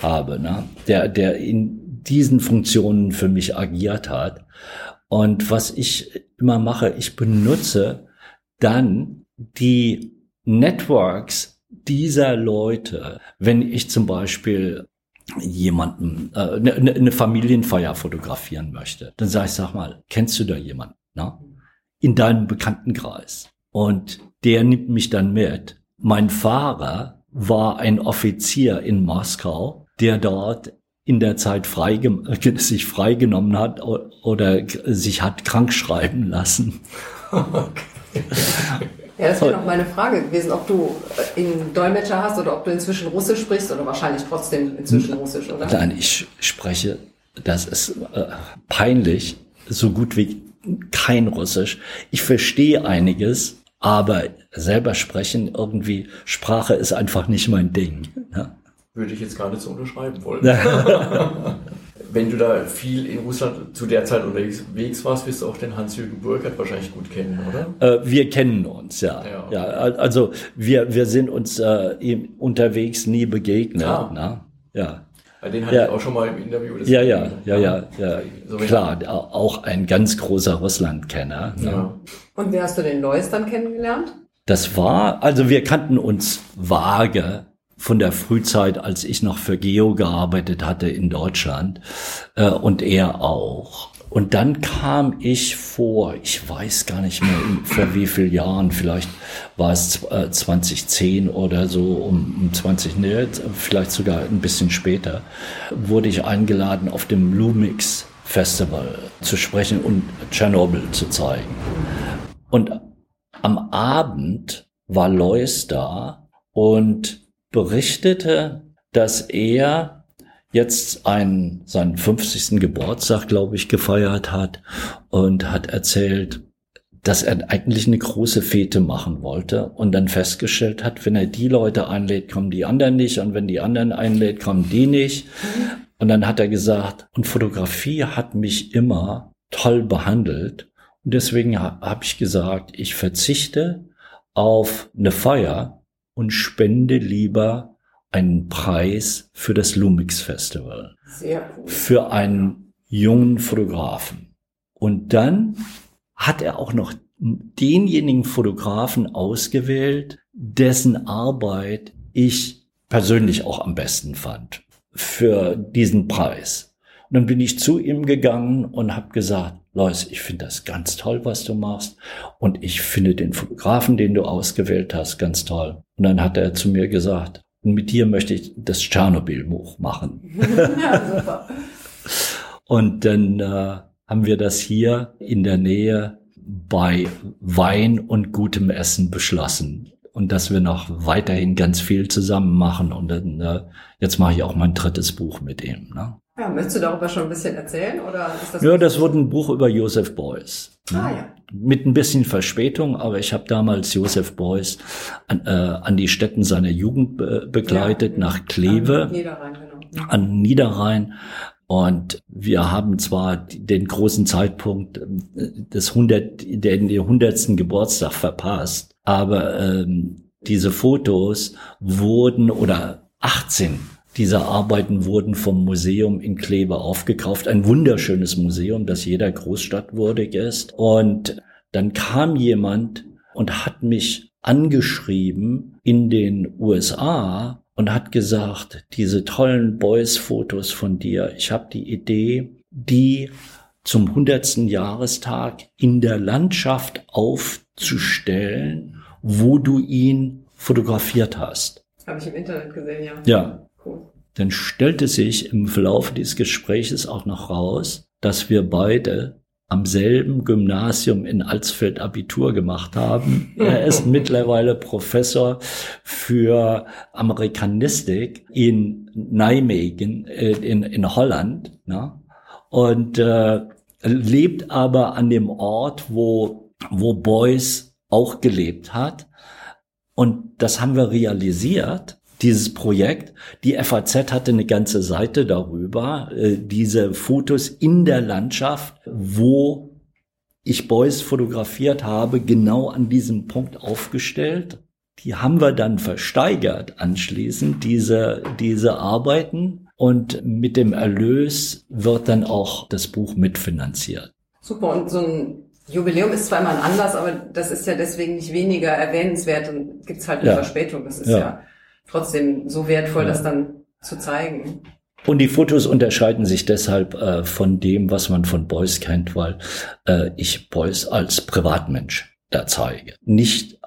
[SPEAKER 3] habe, ne? der, der in diesen Funktionen für mich agiert hat. Und was ich immer mache, ich benutze dann die Networks dieser Leute, wenn ich zum Beispiel jemanden, äh, eine, eine Familienfeier fotografieren möchte, dann sage ich, sag mal, kennst du da jemanden? Na? In deinem Bekanntenkreis. Und der nimmt mich dann mit. Mein Fahrer war ein Offizier in Moskau, der dort in der Zeit frei, sich freigenommen hat oder sich hat krank schreiben lassen.
[SPEAKER 4] Ja, das wäre noch meine Frage gewesen, ob du einen Dolmetscher hast oder ob du inzwischen Russisch sprichst oder wahrscheinlich trotzdem inzwischen Russisch, oder?
[SPEAKER 3] Nein, ich spreche, das ist äh, peinlich, so gut wie kein Russisch. Ich verstehe einiges, aber selber sprechen irgendwie, Sprache ist einfach nicht mein Ding. Ja?
[SPEAKER 2] würde ich jetzt gar nicht so unterschreiben wollen. wenn du da viel in Russland zu der Zeit unterwegs warst, wirst du auch den Hans-Jürgen Burkhardt wahrscheinlich gut kennen,
[SPEAKER 3] oder? Äh, wir kennen uns, ja. ja, ja also wir, wir sind uns äh, unterwegs nie begegnet. Ah. Ne? Ja.
[SPEAKER 2] Den hatte ja. ich auch schon mal im Interview.
[SPEAKER 3] Ja, ja, ja, ja, ja, so klar, auch ein ganz großer Russlandkenner.
[SPEAKER 4] Ne? Ja. Und wie hast du den Lois dann kennengelernt?
[SPEAKER 3] Das war, also wir kannten uns vage von der Frühzeit, als ich noch für Geo gearbeitet hatte in Deutschland äh, und er auch. Und dann kam ich vor, ich weiß gar nicht mehr vor wie vielen Jahren, vielleicht war es äh, 2010 oder so, um, um 20, ne, vielleicht sogar ein bisschen später, wurde ich eingeladen auf dem Lumix Festival zu sprechen und Tschernobyl zu zeigen. Und am Abend war Lois da und berichtete, dass er jetzt einen, seinen 50. Geburtstag, glaube ich, gefeiert hat und hat erzählt, dass er eigentlich eine große Fete machen wollte und dann festgestellt hat, wenn er die Leute einlädt, kommen die anderen nicht und wenn die anderen einlädt, kommen die nicht. Und dann hat er gesagt, und Fotografie hat mich immer toll behandelt und deswegen habe ich gesagt, ich verzichte auf eine Feier, und spende lieber einen Preis für das Lumix Festival. Sehr cool. Für einen jungen Fotografen. Und dann hat er auch noch denjenigen Fotografen ausgewählt, dessen Arbeit ich persönlich auch am besten fand für diesen Preis. Und dann bin ich zu ihm gegangen und habe gesagt, Lois, ich finde das ganz toll, was du machst. Und ich finde den Fotografen, den du ausgewählt hast, ganz toll. Und dann hat er zu mir gesagt, mit dir möchte ich das Tschernobyl-Buch machen. ja, super. und dann äh, haben wir das hier in der Nähe bei Wein und gutem Essen beschlossen. Und dass wir noch weiterhin ganz viel zusammen machen. Und dann, äh, jetzt mache ich auch mein drittes Buch mit ihm. Ne?
[SPEAKER 4] Ja, möchtest du darüber schon ein bisschen erzählen? Oder
[SPEAKER 3] ist das ja, das wurde ein Buch über Joseph Beuys. Ah, ja. Mit ein bisschen Verspätung, aber ich habe damals Joseph Beuys an, äh, an die Städten seiner Jugend be begleitet, ja, nach Kleve. An Niederrhein, genau. An Niederrhein. Und wir haben zwar den großen Zeitpunkt äh, des 100, den, den 100. Geburtstag verpasst, aber ähm, diese Fotos wurden oder 18 diese Arbeiten wurden vom Museum in Kleve aufgekauft. Ein wunderschönes Museum, das jeder Großstadt würdig ist. Und dann kam jemand und hat mich angeschrieben in den USA und hat gesagt, diese tollen Boys-Fotos von dir, ich habe die Idee, die zum 100. Jahrestag in der Landschaft aufzustellen, wo du ihn fotografiert hast.
[SPEAKER 4] Habe ich im Internet gesehen, ja.
[SPEAKER 3] Ja, dann stellte sich im Verlauf dieses Gespräches auch noch raus, dass wir beide am selben Gymnasium in Alsfeld Abitur gemacht haben. Er ist mittlerweile Professor für Amerikanistik in Nijmegen äh, in, in Holland ne? und äh, lebt aber an dem Ort, wo, wo Beuys auch gelebt hat. Und das haben wir realisiert dieses Projekt. Die FAZ hatte eine ganze Seite darüber, äh, diese Fotos in der Landschaft, wo ich Beuys fotografiert habe, genau an diesem Punkt aufgestellt. Die haben wir dann versteigert anschließend, diese, diese Arbeiten. Und mit dem Erlös wird dann auch das Buch mitfinanziert.
[SPEAKER 4] Super. Und so ein Jubiläum ist zwar immer ein Anlass, aber das ist ja deswegen nicht weniger erwähnenswert und gibt's halt eine ja. Verspätung. Das ist ja, ja trotzdem so wertvoll, ja. das dann zu zeigen.
[SPEAKER 3] Und die Fotos unterscheiden sich deshalb äh, von dem, was man von Beuys kennt, weil äh, ich Beuys als Privatmensch da zeige. Nicht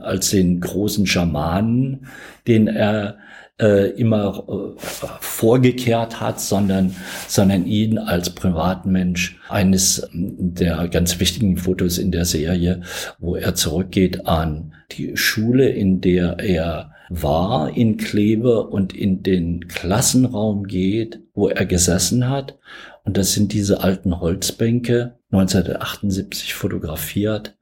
[SPEAKER 3] als den großen Schamanen, den er äh, immer äh, vorgekehrt hat, sondern, sondern ihn als Privatmensch. Eines der ganz wichtigen Fotos in der Serie, wo er zurückgeht an die Schule, in der er war in Kleve und in den Klassenraum geht, wo er gesessen hat. Und das sind diese alten Holzbänke, 1978 fotografiert.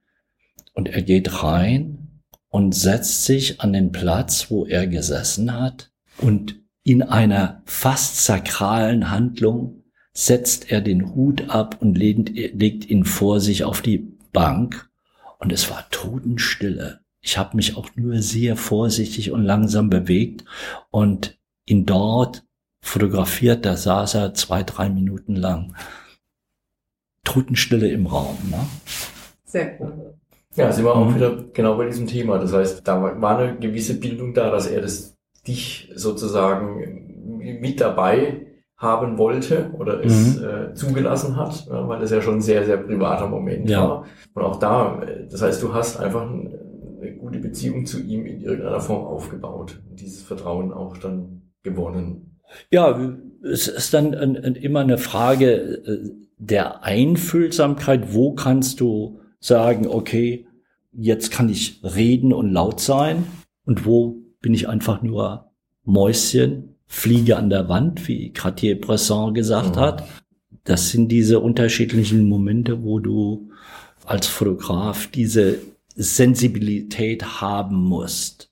[SPEAKER 3] Und er geht rein und setzt sich an den Platz, wo er gesessen hat. Und in einer fast sakralen Handlung setzt er den Hut ab und legt, legt ihn vor sich auf die Bank und es war Totenstille. Ich habe mich auch nur sehr vorsichtig und langsam bewegt und ihn dort fotografiert. Da saß er zwei, drei Minuten lang. Totenstille im Raum. Ne?
[SPEAKER 4] Sehr cool.
[SPEAKER 2] Ja, sind wir auch mhm. wieder genau bei diesem Thema. Das heißt, da war eine gewisse Bildung da, dass er das dich sozusagen mit dabei haben wollte oder es mhm. äh, zugelassen hat, ja, weil das ja schon ein sehr, sehr privater Moment ja. war. Und auch da, das heißt, du hast einfach eine gute Beziehung zu ihm in irgendeiner Form aufgebaut und dieses Vertrauen auch dann gewonnen.
[SPEAKER 3] Ja, es ist dann ein, ein, immer eine Frage äh, der Einfühlsamkeit. Wo kannst du sagen, okay, jetzt kann ich reden und laut sein und wo bin ich einfach nur Mäuschen Fliege an der Wand, wie Cartier-Bresson gesagt mhm. hat. Das sind diese unterschiedlichen Momente, wo du als Fotograf diese Sensibilität haben musst.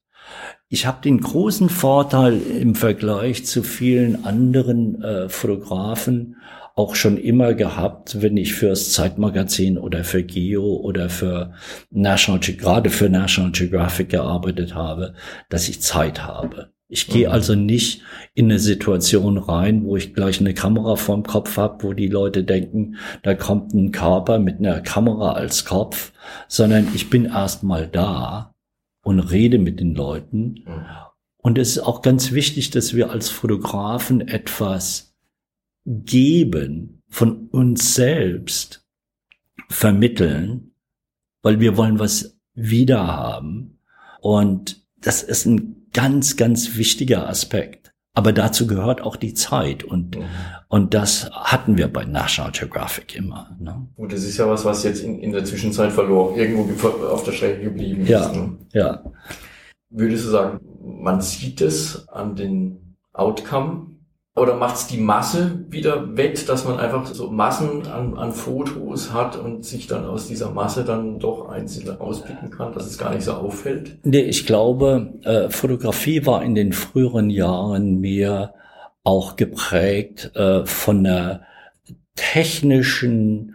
[SPEAKER 3] Ich habe den großen Vorteil im Vergleich zu vielen anderen äh, Fotografen auch schon immer gehabt, wenn ich fürs Zeitmagazin oder für Geo oder für National, gerade für National Geographic gearbeitet habe, dass ich Zeit habe. Ich gehe mhm. also nicht in eine Situation rein, wo ich gleich eine Kamera vorm Kopf habe, wo die Leute denken, da kommt ein Körper mit einer Kamera als Kopf, sondern ich bin erst mal da und rede mit den Leuten. Mhm. Und es ist auch ganz wichtig, dass wir als Fotografen etwas geben von uns selbst vermitteln, weil wir wollen was wiederhaben. Und das ist ein ganz, ganz wichtiger Aspekt. Aber dazu gehört auch die Zeit und, mhm. und das hatten wir bei National Geographic immer. Ne?
[SPEAKER 2] Und das ist ja was, was jetzt in, in der Zwischenzeit verloren, irgendwo auf der Strecke geblieben
[SPEAKER 3] ja,
[SPEAKER 2] ist.
[SPEAKER 3] Ne? Ja.
[SPEAKER 2] Würdest du sagen, man sieht es an den Outcome oder macht's die Masse wieder wett, dass man einfach so Massen an, an Fotos hat und sich dann aus dieser Masse dann doch einzelne auspicken kann, dass es gar nicht so auffällt?
[SPEAKER 3] Nee, ich glaube, äh, Fotografie war in den früheren Jahren mehr auch geprägt äh, von der technischen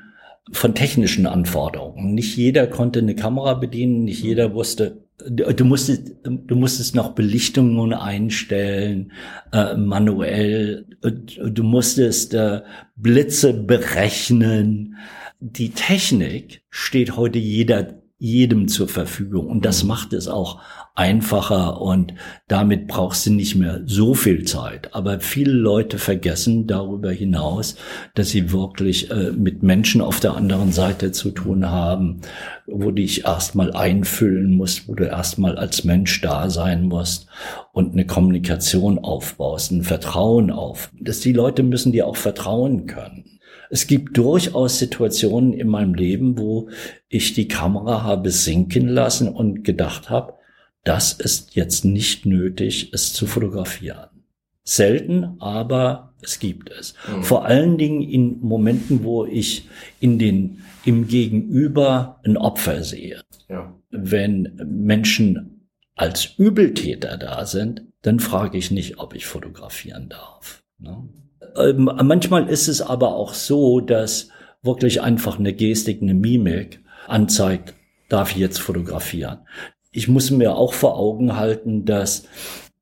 [SPEAKER 3] von technischen Anforderungen. Nicht jeder konnte eine Kamera bedienen, nicht jeder wusste, du musstest, du musstest noch Belichtungen einstellen, äh, manuell, du musstest äh, Blitze berechnen. Die Technik steht heute jeder, jedem zur Verfügung und das macht es auch einfacher und damit brauchst du nicht mehr so viel Zeit. Aber viele Leute vergessen darüber hinaus, dass sie wirklich äh, mit Menschen auf der anderen Seite zu tun haben, wo dich erstmal einfüllen musst, wo du erstmal als Mensch da sein musst und eine Kommunikation aufbaust, ein Vertrauen auf. Dass die Leute müssen dir auch vertrauen können. Es gibt durchaus Situationen in meinem Leben, wo ich die Kamera habe sinken lassen und gedacht habe, das ist jetzt nicht nötig, es zu fotografieren. Selten, aber es gibt es. Mhm. Vor allen Dingen in Momenten, wo ich in den, im Gegenüber ein Opfer sehe. Ja. Wenn Menschen als Übeltäter da sind, dann frage ich nicht, ob ich fotografieren darf. Ne? Ähm, manchmal ist es aber auch so, dass wirklich einfach eine Gestik, eine Mimik anzeigt, darf ich jetzt fotografieren ich muss mir auch vor Augen halten, dass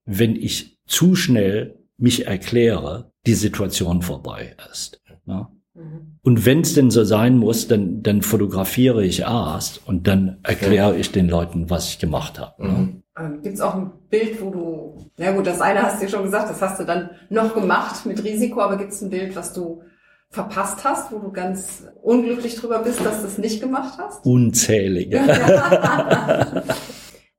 [SPEAKER 3] wenn ich zu schnell mich erkläre, die Situation vorbei ist. Ne? Mhm. Und wenn es denn so sein muss, dann, dann fotografiere ich erst und dann erkläre ich den Leuten, was ich gemacht habe. Ne?
[SPEAKER 4] Mhm. Ähm, Gibt es auch ein Bild, wo du, na gut, das eine hast du schon gesagt, das hast du dann noch gemacht mit Risiko, aber gibt es ein Bild, was du verpasst hast, wo du ganz unglücklich drüber bist, dass du es nicht gemacht hast?
[SPEAKER 3] Unzählige.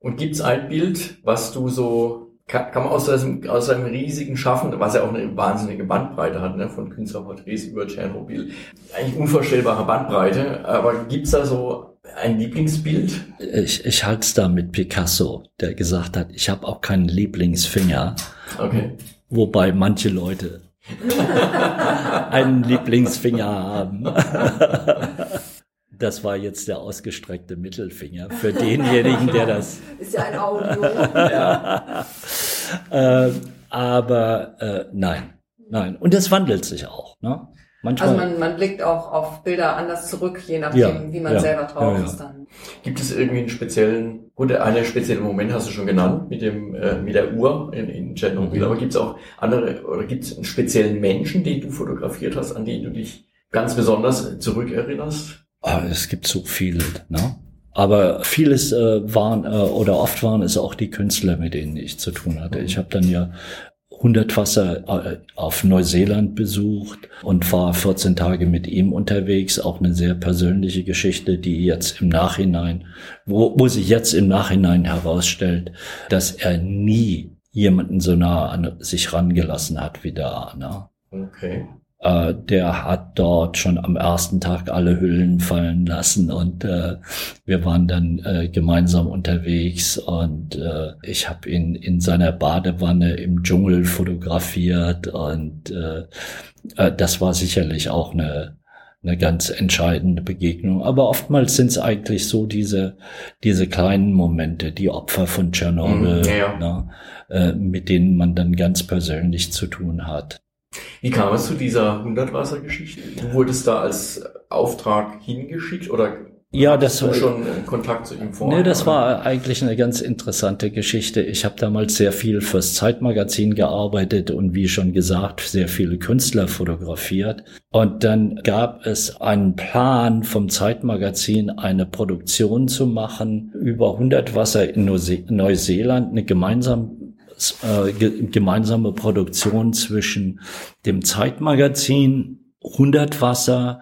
[SPEAKER 2] Und gibt's ein Bild, was du so, kann, kann man aus, diesem, aus einem riesigen Schaffen, was ja auch eine wahnsinnige Bandbreite hat, ne, von Künstlerporträts über Tschernobyl, eigentlich unvorstellbare Bandbreite, aber gibt's da so ein Lieblingsbild?
[SPEAKER 3] Ich, ich halte es da mit Picasso, der gesagt hat, ich habe auch keinen Lieblingsfinger. Okay. Wobei manche Leute einen Lieblingsfinger haben. Das war jetzt der ausgestreckte Mittelfinger für denjenigen, der das.
[SPEAKER 4] Ist ja ein Audio.
[SPEAKER 3] ja. äh, aber äh, nein, nein. Und das wandelt sich auch. Ne? Manchmal,
[SPEAKER 4] also man, man blickt auch auf Bilder anders zurück, je nachdem,
[SPEAKER 3] Ja,
[SPEAKER 4] wie man
[SPEAKER 3] ja,
[SPEAKER 4] selber drauf
[SPEAKER 3] ja, ja.
[SPEAKER 4] ist dann.
[SPEAKER 2] Gibt es irgendwie einen speziellen, gut, einen speziellen Moment hast du schon genannt, mit dem, äh, mit der Uhr in, in Tschernobyl,
[SPEAKER 3] Mhm.
[SPEAKER 2] aber gibt es auch andere, oder gibt es einen speziellen Menschen, den du fotografiert hast, an den du dich ganz besonders zurückerinnerst?
[SPEAKER 3] Ah, es gibt so viel, ne? Aber vieles äh, waren äh, oder oft waren es auch die Künstler, mit denen ich zu tun hatte. Ich habe dann ja Hundertwasser äh, auf Neuseeland besucht und war 14 Tage mit ihm unterwegs. Auch eine sehr persönliche Geschichte, die jetzt im Nachhinein, wo, wo sich jetzt im Nachhinein herausstellt, dass er nie jemanden so nah an sich rangelassen hat wie da. Ne?
[SPEAKER 2] Okay.
[SPEAKER 3] Äh, der hat dort schon am ersten Tag alle Hüllen fallen lassen und äh, wir waren dann äh, gemeinsam unterwegs und äh, ich habe ihn in seiner Badewanne im Dschungel fotografiert und äh, äh, das war sicherlich auch eine eine ganz entscheidende Begegnung. Aber oftmals sind es eigentlich so diese diese kleinen Momente, die Opfer von Tschernobyl,
[SPEAKER 2] ja, ja.
[SPEAKER 3] Ne, äh, mit denen man dann ganz persönlich zu tun hat.
[SPEAKER 2] Wie kam es zu dieser Hundertwasser-Geschichte? Du wurdest da als Auftrag hingeschickt oder
[SPEAKER 3] Ja, das
[SPEAKER 2] du
[SPEAKER 3] war-
[SPEAKER 2] schon äh, Kontakt zu ihm vorher?
[SPEAKER 3] Nee, das
[SPEAKER 2] oder?
[SPEAKER 3] war eigentlich eine ganz interessante Geschichte. Ich habe damals sehr viel fürs Zeitmagazin gearbeitet und wie schon gesagt, sehr viele Künstler fotografiert. Und dann gab es einen Plan vom Zeitmagazin, eine Produktion zu machen über Hundertwasser in Neuse- Neuseeland, eine gemeinsam äh, ge gemeinsame Produktion zwischen dem Zeitmagazin Hundertwasser,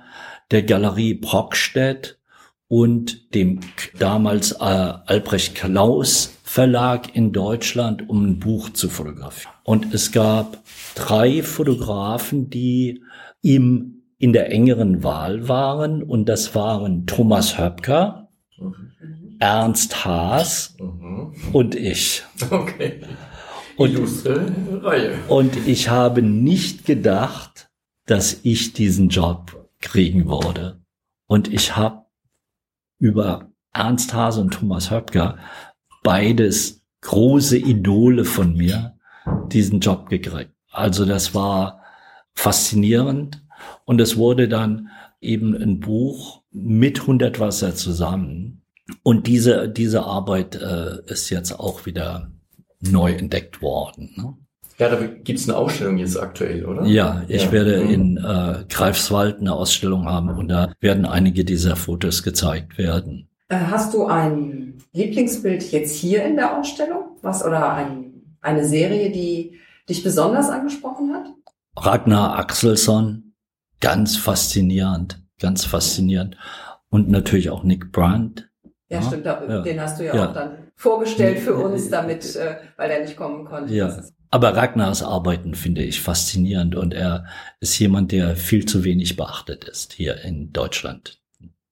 [SPEAKER 3] der Galerie Brockstedt und dem damals äh, Albrecht Klaus Verlag in Deutschland, um ein Buch zu fotografieren. Und es gab drei Fotografen, die ihm in der engeren Wahl waren. Und das waren Thomas Höpker, Ernst Haas
[SPEAKER 2] Mhm.
[SPEAKER 3] und ich.
[SPEAKER 2] Okay.
[SPEAKER 3] Und-
[SPEAKER 2] Illustre Reihe.
[SPEAKER 3] Und ich habe nicht gedacht, dass ich diesen Job kriegen würde. Und ich habe über Ernst Hase und Thomas Höpker, beides große Idole von mir, diesen Job gekriegt. Also das war faszinierend. Und es wurde dann eben ein Buch mit Hundertwasser zusammen. Und diese, diese Arbeit äh, ist jetzt auch wieder neu entdeckt worden. Ne?
[SPEAKER 2] Ja, da gibt's eine Ausstellung jetzt aktuell, oder?
[SPEAKER 3] Ja, ich
[SPEAKER 2] Ja.
[SPEAKER 3] werde
[SPEAKER 2] Mhm.
[SPEAKER 3] in äh, Greifswald eine Ausstellung haben und da werden einige dieser Fotos gezeigt werden.
[SPEAKER 4] Äh, Hast du ein Lieblingsbild jetzt hier in der Ausstellung? Was oder ein, eine Serie, die dich besonders angesprochen hat?
[SPEAKER 3] Ragnar Axelsson, ganz faszinierend, ganz faszinierend. Und natürlich auch Nick Brandt.
[SPEAKER 4] Ja,
[SPEAKER 3] Ja,
[SPEAKER 4] stimmt, da,
[SPEAKER 3] ja.
[SPEAKER 4] den hast du ja,
[SPEAKER 3] Ja.
[SPEAKER 4] auch dann vorgestellt für uns, damit, äh, weil er nicht kommen konnte.
[SPEAKER 3] Ja. Aber Ragnars Arbeiten finde ich faszinierend und er ist jemand, der viel zu wenig beachtet ist hier in Deutschland,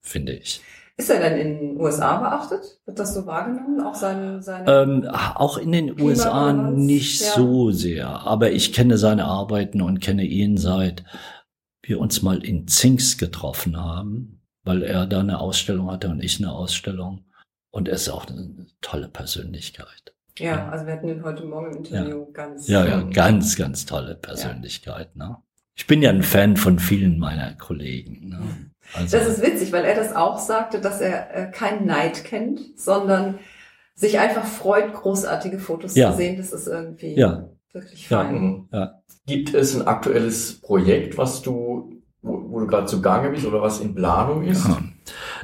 [SPEAKER 3] finde ich.
[SPEAKER 4] Ist er denn in den USA beachtet? Wird das so wahrgenommen? Auch sein, seine
[SPEAKER 3] Ähm, auch in den USA nicht
[SPEAKER 4] ja.
[SPEAKER 3] so sehr, aber ich kenne seine Arbeiten und kenne ihn seit wir uns mal in Zinks getroffen haben, weil er da eine Ausstellung hatte und ich eine Ausstellung. Und er ist auch eine tolle Persönlichkeit.
[SPEAKER 4] Ja, also wir hatten ihn heute Morgen im Interview ganz.
[SPEAKER 3] Ja, ja, ganz, ganz tolle Persönlichkeit. Ne? Ich bin ja ein Fan von vielen meiner Kollegen. Ne? Also,
[SPEAKER 4] Das ist witzig, weil er das auch sagte, dass er äh, keinen Neid kennt, sondern sich einfach freut, großartige Fotos
[SPEAKER 3] Ja.
[SPEAKER 4] zu sehen. Das ist irgendwie
[SPEAKER 3] ja,
[SPEAKER 4] wirklich
[SPEAKER 3] Ja.
[SPEAKER 4] fein.
[SPEAKER 3] Ja.
[SPEAKER 2] Gibt es ein aktuelles Projekt, was du, wo, wo du gerade zugange bist oder was in Planung ist?
[SPEAKER 3] Ja.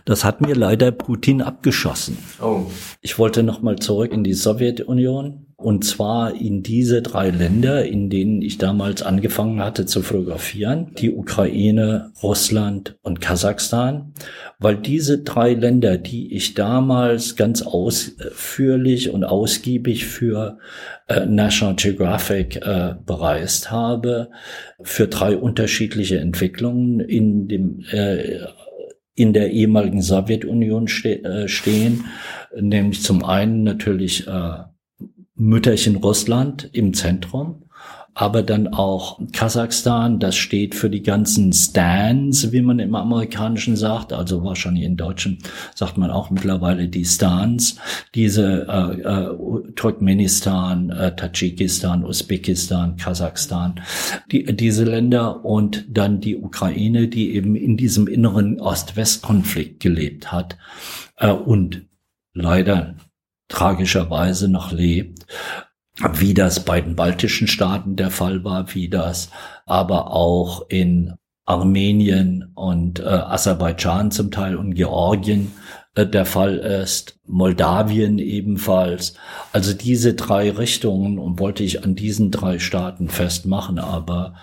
[SPEAKER 3] Das hat mir leider Putin abgeschossen.
[SPEAKER 2] Oh,
[SPEAKER 3] Ich wollte nochmal zurück in die Sowjetunion und zwar in diese drei Länder, in denen ich damals angefangen hatte zu fotografieren, die Ukraine, Russland und Kasachstan, weil diese drei Länder, die ich damals ganz ausführlich und ausgiebig für äh, National Geographic äh, bereist habe, für drei unterschiedliche Entwicklungen in dem äh, in der ehemaligen Sowjetunion ste äh, stehen, nämlich zum einen natürlich äh, Mütterchen Russland im Zentrum, aber dann auch Kasachstan, das steht für die ganzen Stans, wie man im Amerikanischen sagt, also wahrscheinlich in Deutschen sagt man auch mittlerweile die Stans, diese äh, äh, Turkmenistan, äh, Tadschikistan, Usbekistan, Kasachstan, die, diese Länder und dann die Ukraine, die eben in diesem inneren Ost-West-Konflikt gelebt hat äh, und leider tragischerweise noch lebt wie das bei den baltischen Staaten der Fall war, wie das aber auch in Armenien und äh, Aserbaidschan zum Teil und Georgien äh, der Fall ist, Moldawien ebenfalls. Also diese drei Richtungen und wollte ich an diesen drei Staaten festmachen, aber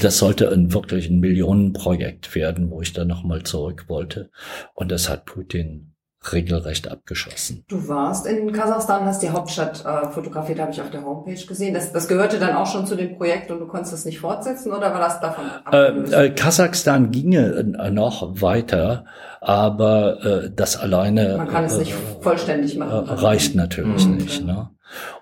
[SPEAKER 3] das sollte ein wirklich ein Millionenprojekt werden, wo ich dann nochmal zurück wollte. Und das hat Putin regelrecht abgeschossen.
[SPEAKER 4] Du warst in Kasachstan, hast die Hauptstadt äh, fotografiert, habe ich auf der Homepage gesehen. Das, das gehörte dann auch schon zu dem Projekt und du konntest es nicht fortsetzen oder war das davon
[SPEAKER 3] abgelöst? Äh, äh, Kasachstan ginge äh, noch weiter, aber äh, das alleine
[SPEAKER 4] man kann es nicht äh, vollständig machen.
[SPEAKER 3] reicht natürlich mhm. nicht. Ne?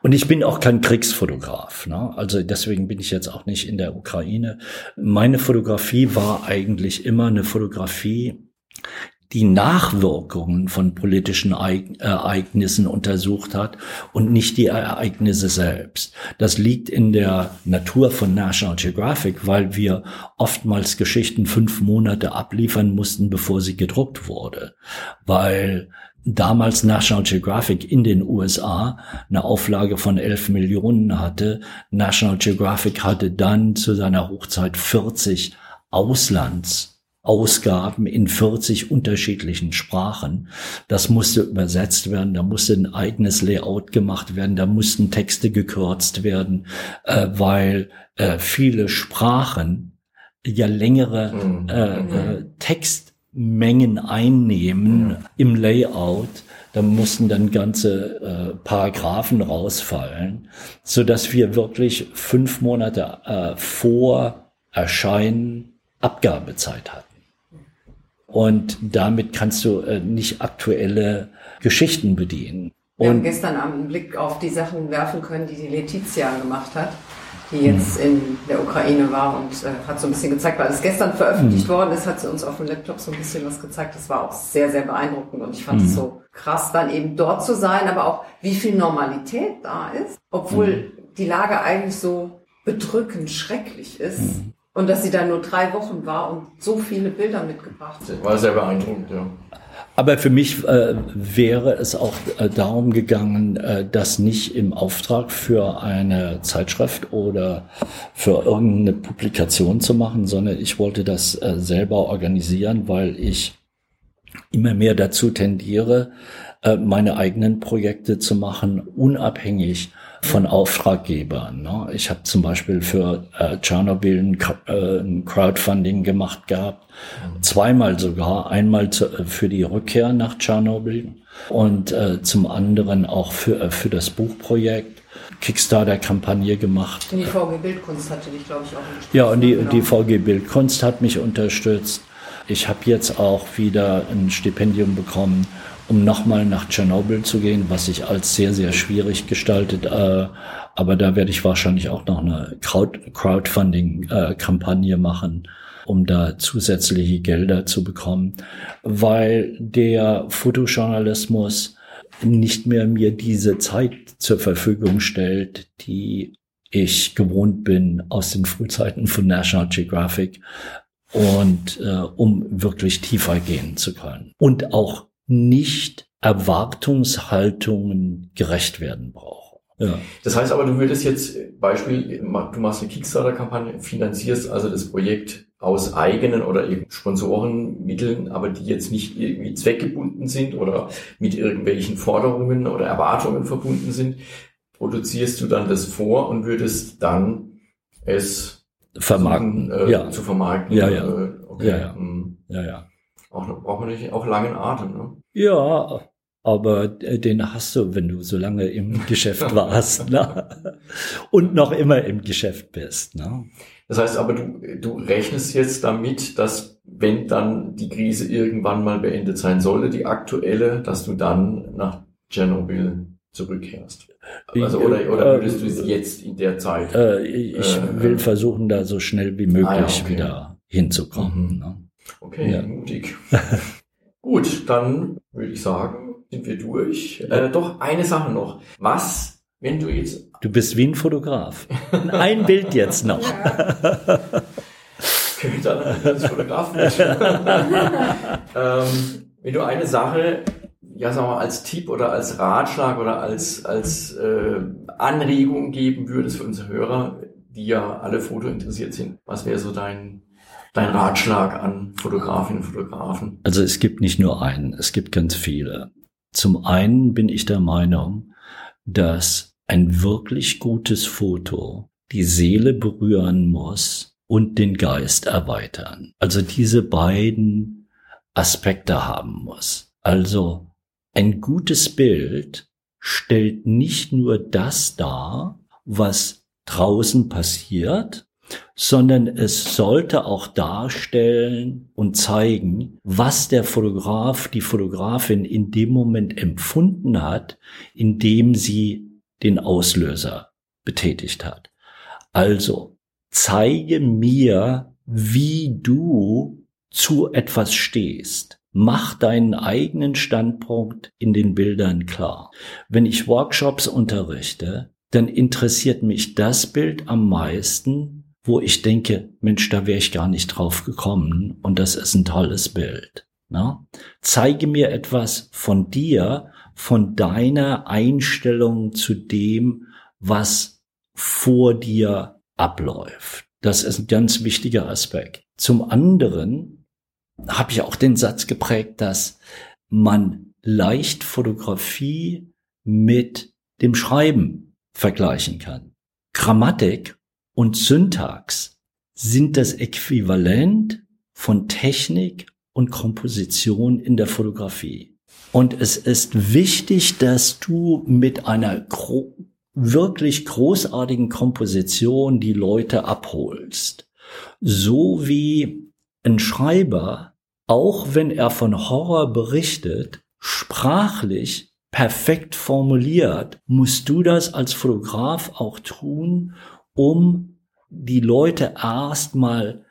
[SPEAKER 3] Und ich bin auch kein Kriegsfotograf. Ne? Also deswegen bin ich jetzt auch nicht in der Ukraine. Meine Fotografie war eigentlich immer eine Fotografie, die Nachwirkungen von politischen Ereignissen untersucht hat und nicht die Ereignisse selbst. Das liegt in der Natur von National Geographic, weil wir oftmals Geschichten fünf Monate abliefern mussten, bevor sie gedruckt wurde, weil damals National Geographic in den USA eine Auflage von 11 Millionen hatte. National Geographic hatte dann zu seiner Hochzeit 40 Auslands Ausgaben in 40 unterschiedlichen Sprachen. Das musste übersetzt werden, da musste ein eigenes Layout gemacht werden, da mussten Texte gekürzt werden, äh, weil äh, viele Sprachen ja längere mhm. äh, äh, Textmengen einnehmen mhm. im Layout. Da mussten dann ganze äh, Paragraphen rausfallen, so dass wir wirklich fünf Monate äh, vor Erscheinen Abgabezeit hatten. Und damit kannst du äh, nicht aktuelle Geschichten bedienen.
[SPEAKER 4] Wir und haben gestern Abend einen Blick auf die Sachen werfen können, die die Letizia gemacht hat, die jetzt mhm. in der Ukraine war und äh, hat so ein bisschen gezeigt, weil es gestern veröffentlicht mhm. worden ist, hat sie uns auf dem Laptop so ein bisschen was gezeigt. Das war auch sehr, sehr beeindruckend und ich fand es mhm. so krass, dann eben dort zu sein, aber auch wie viel Normalität da ist, obwohl mhm. die Lage eigentlich so bedrückend schrecklich ist. Und dass sie da nur drei Wochen war und so viele Bilder mitgebracht hat.
[SPEAKER 2] War sehr beeindruckend, ja.
[SPEAKER 3] Aber für mich äh, wäre es auch äh, darum gegangen, äh, das nicht im Auftrag für eine Zeitschrift oder für irgendeine Publikation zu machen, sondern ich wollte das äh, selber organisieren, weil ich immer mehr dazu tendiere, äh, meine eigenen Projekte zu machen, unabhängig von Auftraggebern. Ne? Ich habe zum Beispiel für äh, Tschernobyl ein, äh, ein, Crowdfunding gemacht gehabt, zweimal sogar, einmal zu, äh, für die Rückkehr nach Tschernobyl und äh, zum anderen auch für, äh, für das Buchprojekt. Kickstarter-Kampagne gemacht.
[SPEAKER 4] Und die VG Bildkunst hatte dich, glaube ich, auch
[SPEAKER 3] unterstützt. Ja, und die, genau. die VG Bildkunst hat mich unterstützt. Ich habe jetzt auch wieder ein Stipendium bekommen um nochmal nach Tschernobyl zu gehen, was sich als sehr, sehr schwierig gestaltet. Äh, aber da werde ich wahrscheinlich auch noch eine Crowdfunding-Kampagne machen, um da zusätzliche Gelder zu bekommen, weil der Fotojournalismus nicht mehr mir diese Zeit zur Verfügung stellt, die ich gewohnt bin aus den Frühzeiten von National Geographic und äh, um wirklich tiefer gehen zu können und auch nicht Erwartungshaltungen gerecht werden brauche.
[SPEAKER 2] Ja. Das heißt aber, du würdest jetzt, Beispiel, du machst eine Kickstarter-Kampagne, finanzierst also das Projekt aus eigenen oder eben Sponsorenmitteln, aber die jetzt nicht irgendwie zweckgebunden sind oder mit irgendwelchen Forderungen oder Erwartungen verbunden sind, produzierst du dann das vor und würdest dann es
[SPEAKER 3] vermarkten,
[SPEAKER 2] versuchen, äh, ja. zu vermarkten.
[SPEAKER 3] Ja, ja. Äh, okay. ja, ja.
[SPEAKER 2] Hm. ja, ja. Auch, braucht man nicht auch langen Atem, ne?
[SPEAKER 3] Ja, aber den hast du, wenn du so lange im Geschäft warst ne? und noch immer im Geschäft bist. Ne?
[SPEAKER 2] Das heißt aber, du, du rechnest jetzt damit, dass wenn dann die Krise irgendwann mal beendet sein sollte, die aktuelle, dass du dann nach Tschernobyl zurückkehrst. Also, oder, oder würdest du es jetzt in der Zeit?
[SPEAKER 3] Äh, ich äh, will versuchen, da so schnell wie möglich ah, ja, okay. wieder hinzukommen. Mhm. Ne?
[SPEAKER 2] Okay, ja. mutig. Gut, dann würde ich sagen, sind wir durch. Äh, doch eine Sache noch. Was, wenn du jetzt.
[SPEAKER 3] Du bist wie ein Fotograf. Ein Bild jetzt noch. Ja.
[SPEAKER 2] Könnte dann als Fotograf ähm, Wenn du eine Sache, ja, sagen wir mal, als Tipp oder als Ratschlag oder als, als äh, Anregung geben würdest für unsere Hörer, die ja alle Foto interessiert sind, was wäre so dein dein Ratschlag an Fotografinnen und Fotografen?
[SPEAKER 3] Also es gibt nicht nur einen, es gibt ganz viele. Zum einen bin ich der Meinung, dass ein wirklich gutes Foto die Seele berühren muss und den Geist erweitern. Also diese beiden Aspekte haben muss. Also ein gutes Bild stellt nicht nur das dar, was draußen passiert, sondern es sollte auch darstellen und zeigen, was der Fotograf, die Fotografin in dem Moment empfunden hat, in dem sie den Auslöser betätigt hat. Also zeige mir, wie du zu etwas stehst. Mach deinen eigenen Standpunkt in den Bildern klar. Wenn ich Workshops unterrichte, dann interessiert mich das Bild am meisten, wo ich denke, Mensch, da wäre ich gar nicht drauf gekommen und das ist ein tolles Bild. Ne? Zeige mir etwas von dir, von deiner Einstellung zu dem, was vor dir abläuft. Das ist ein ganz wichtiger Aspekt. Zum anderen habe ich auch den Satz geprägt, dass man leicht Fotografie mit dem Schreiben vergleichen kann. Grammatik und Syntax sind das Äquivalent von Technik und Komposition in der Fotografie. Und es ist wichtig, dass du mit einer gro wirklich großartigen Komposition die Leute abholst. So wie ein Schreiber, auch wenn er von Horror berichtet, sprachlich perfekt formuliert, musst du das als Fotograf auch tun, um die Leute erstmal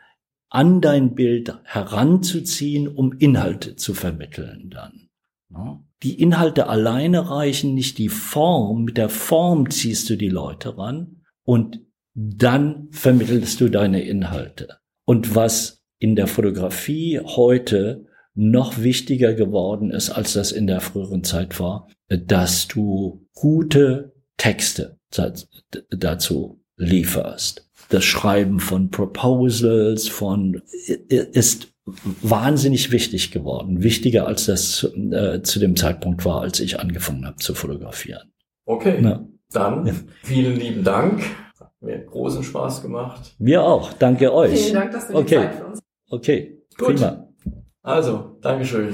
[SPEAKER 3] an dein Bild heranzuziehen, um Inhalte zu vermitteln dann. Die Inhalte alleine reichen nicht, die Form, mit der Form ziehst du die Leute ran und dann vermittelst du deine Inhalte. Und was in der Fotografie heute noch wichtiger geworden ist, als das in der früheren Zeit war, dass du gute Texte dazu lieferst. Das Schreiben von Proposals, von ist wahnsinnig wichtig geworden, wichtiger als das äh, zu dem Zeitpunkt war, als ich angefangen habe zu fotografieren.
[SPEAKER 2] Okay, ja. dann ja. vielen lieben Dank. Hat mir großen Spaß gemacht.
[SPEAKER 3] Mir auch. Danke euch.
[SPEAKER 4] Vielen Dank, dass du
[SPEAKER 3] okay.
[SPEAKER 4] die Zeit für uns.
[SPEAKER 3] Okay,
[SPEAKER 2] Gut. prima. Also, Dankeschön.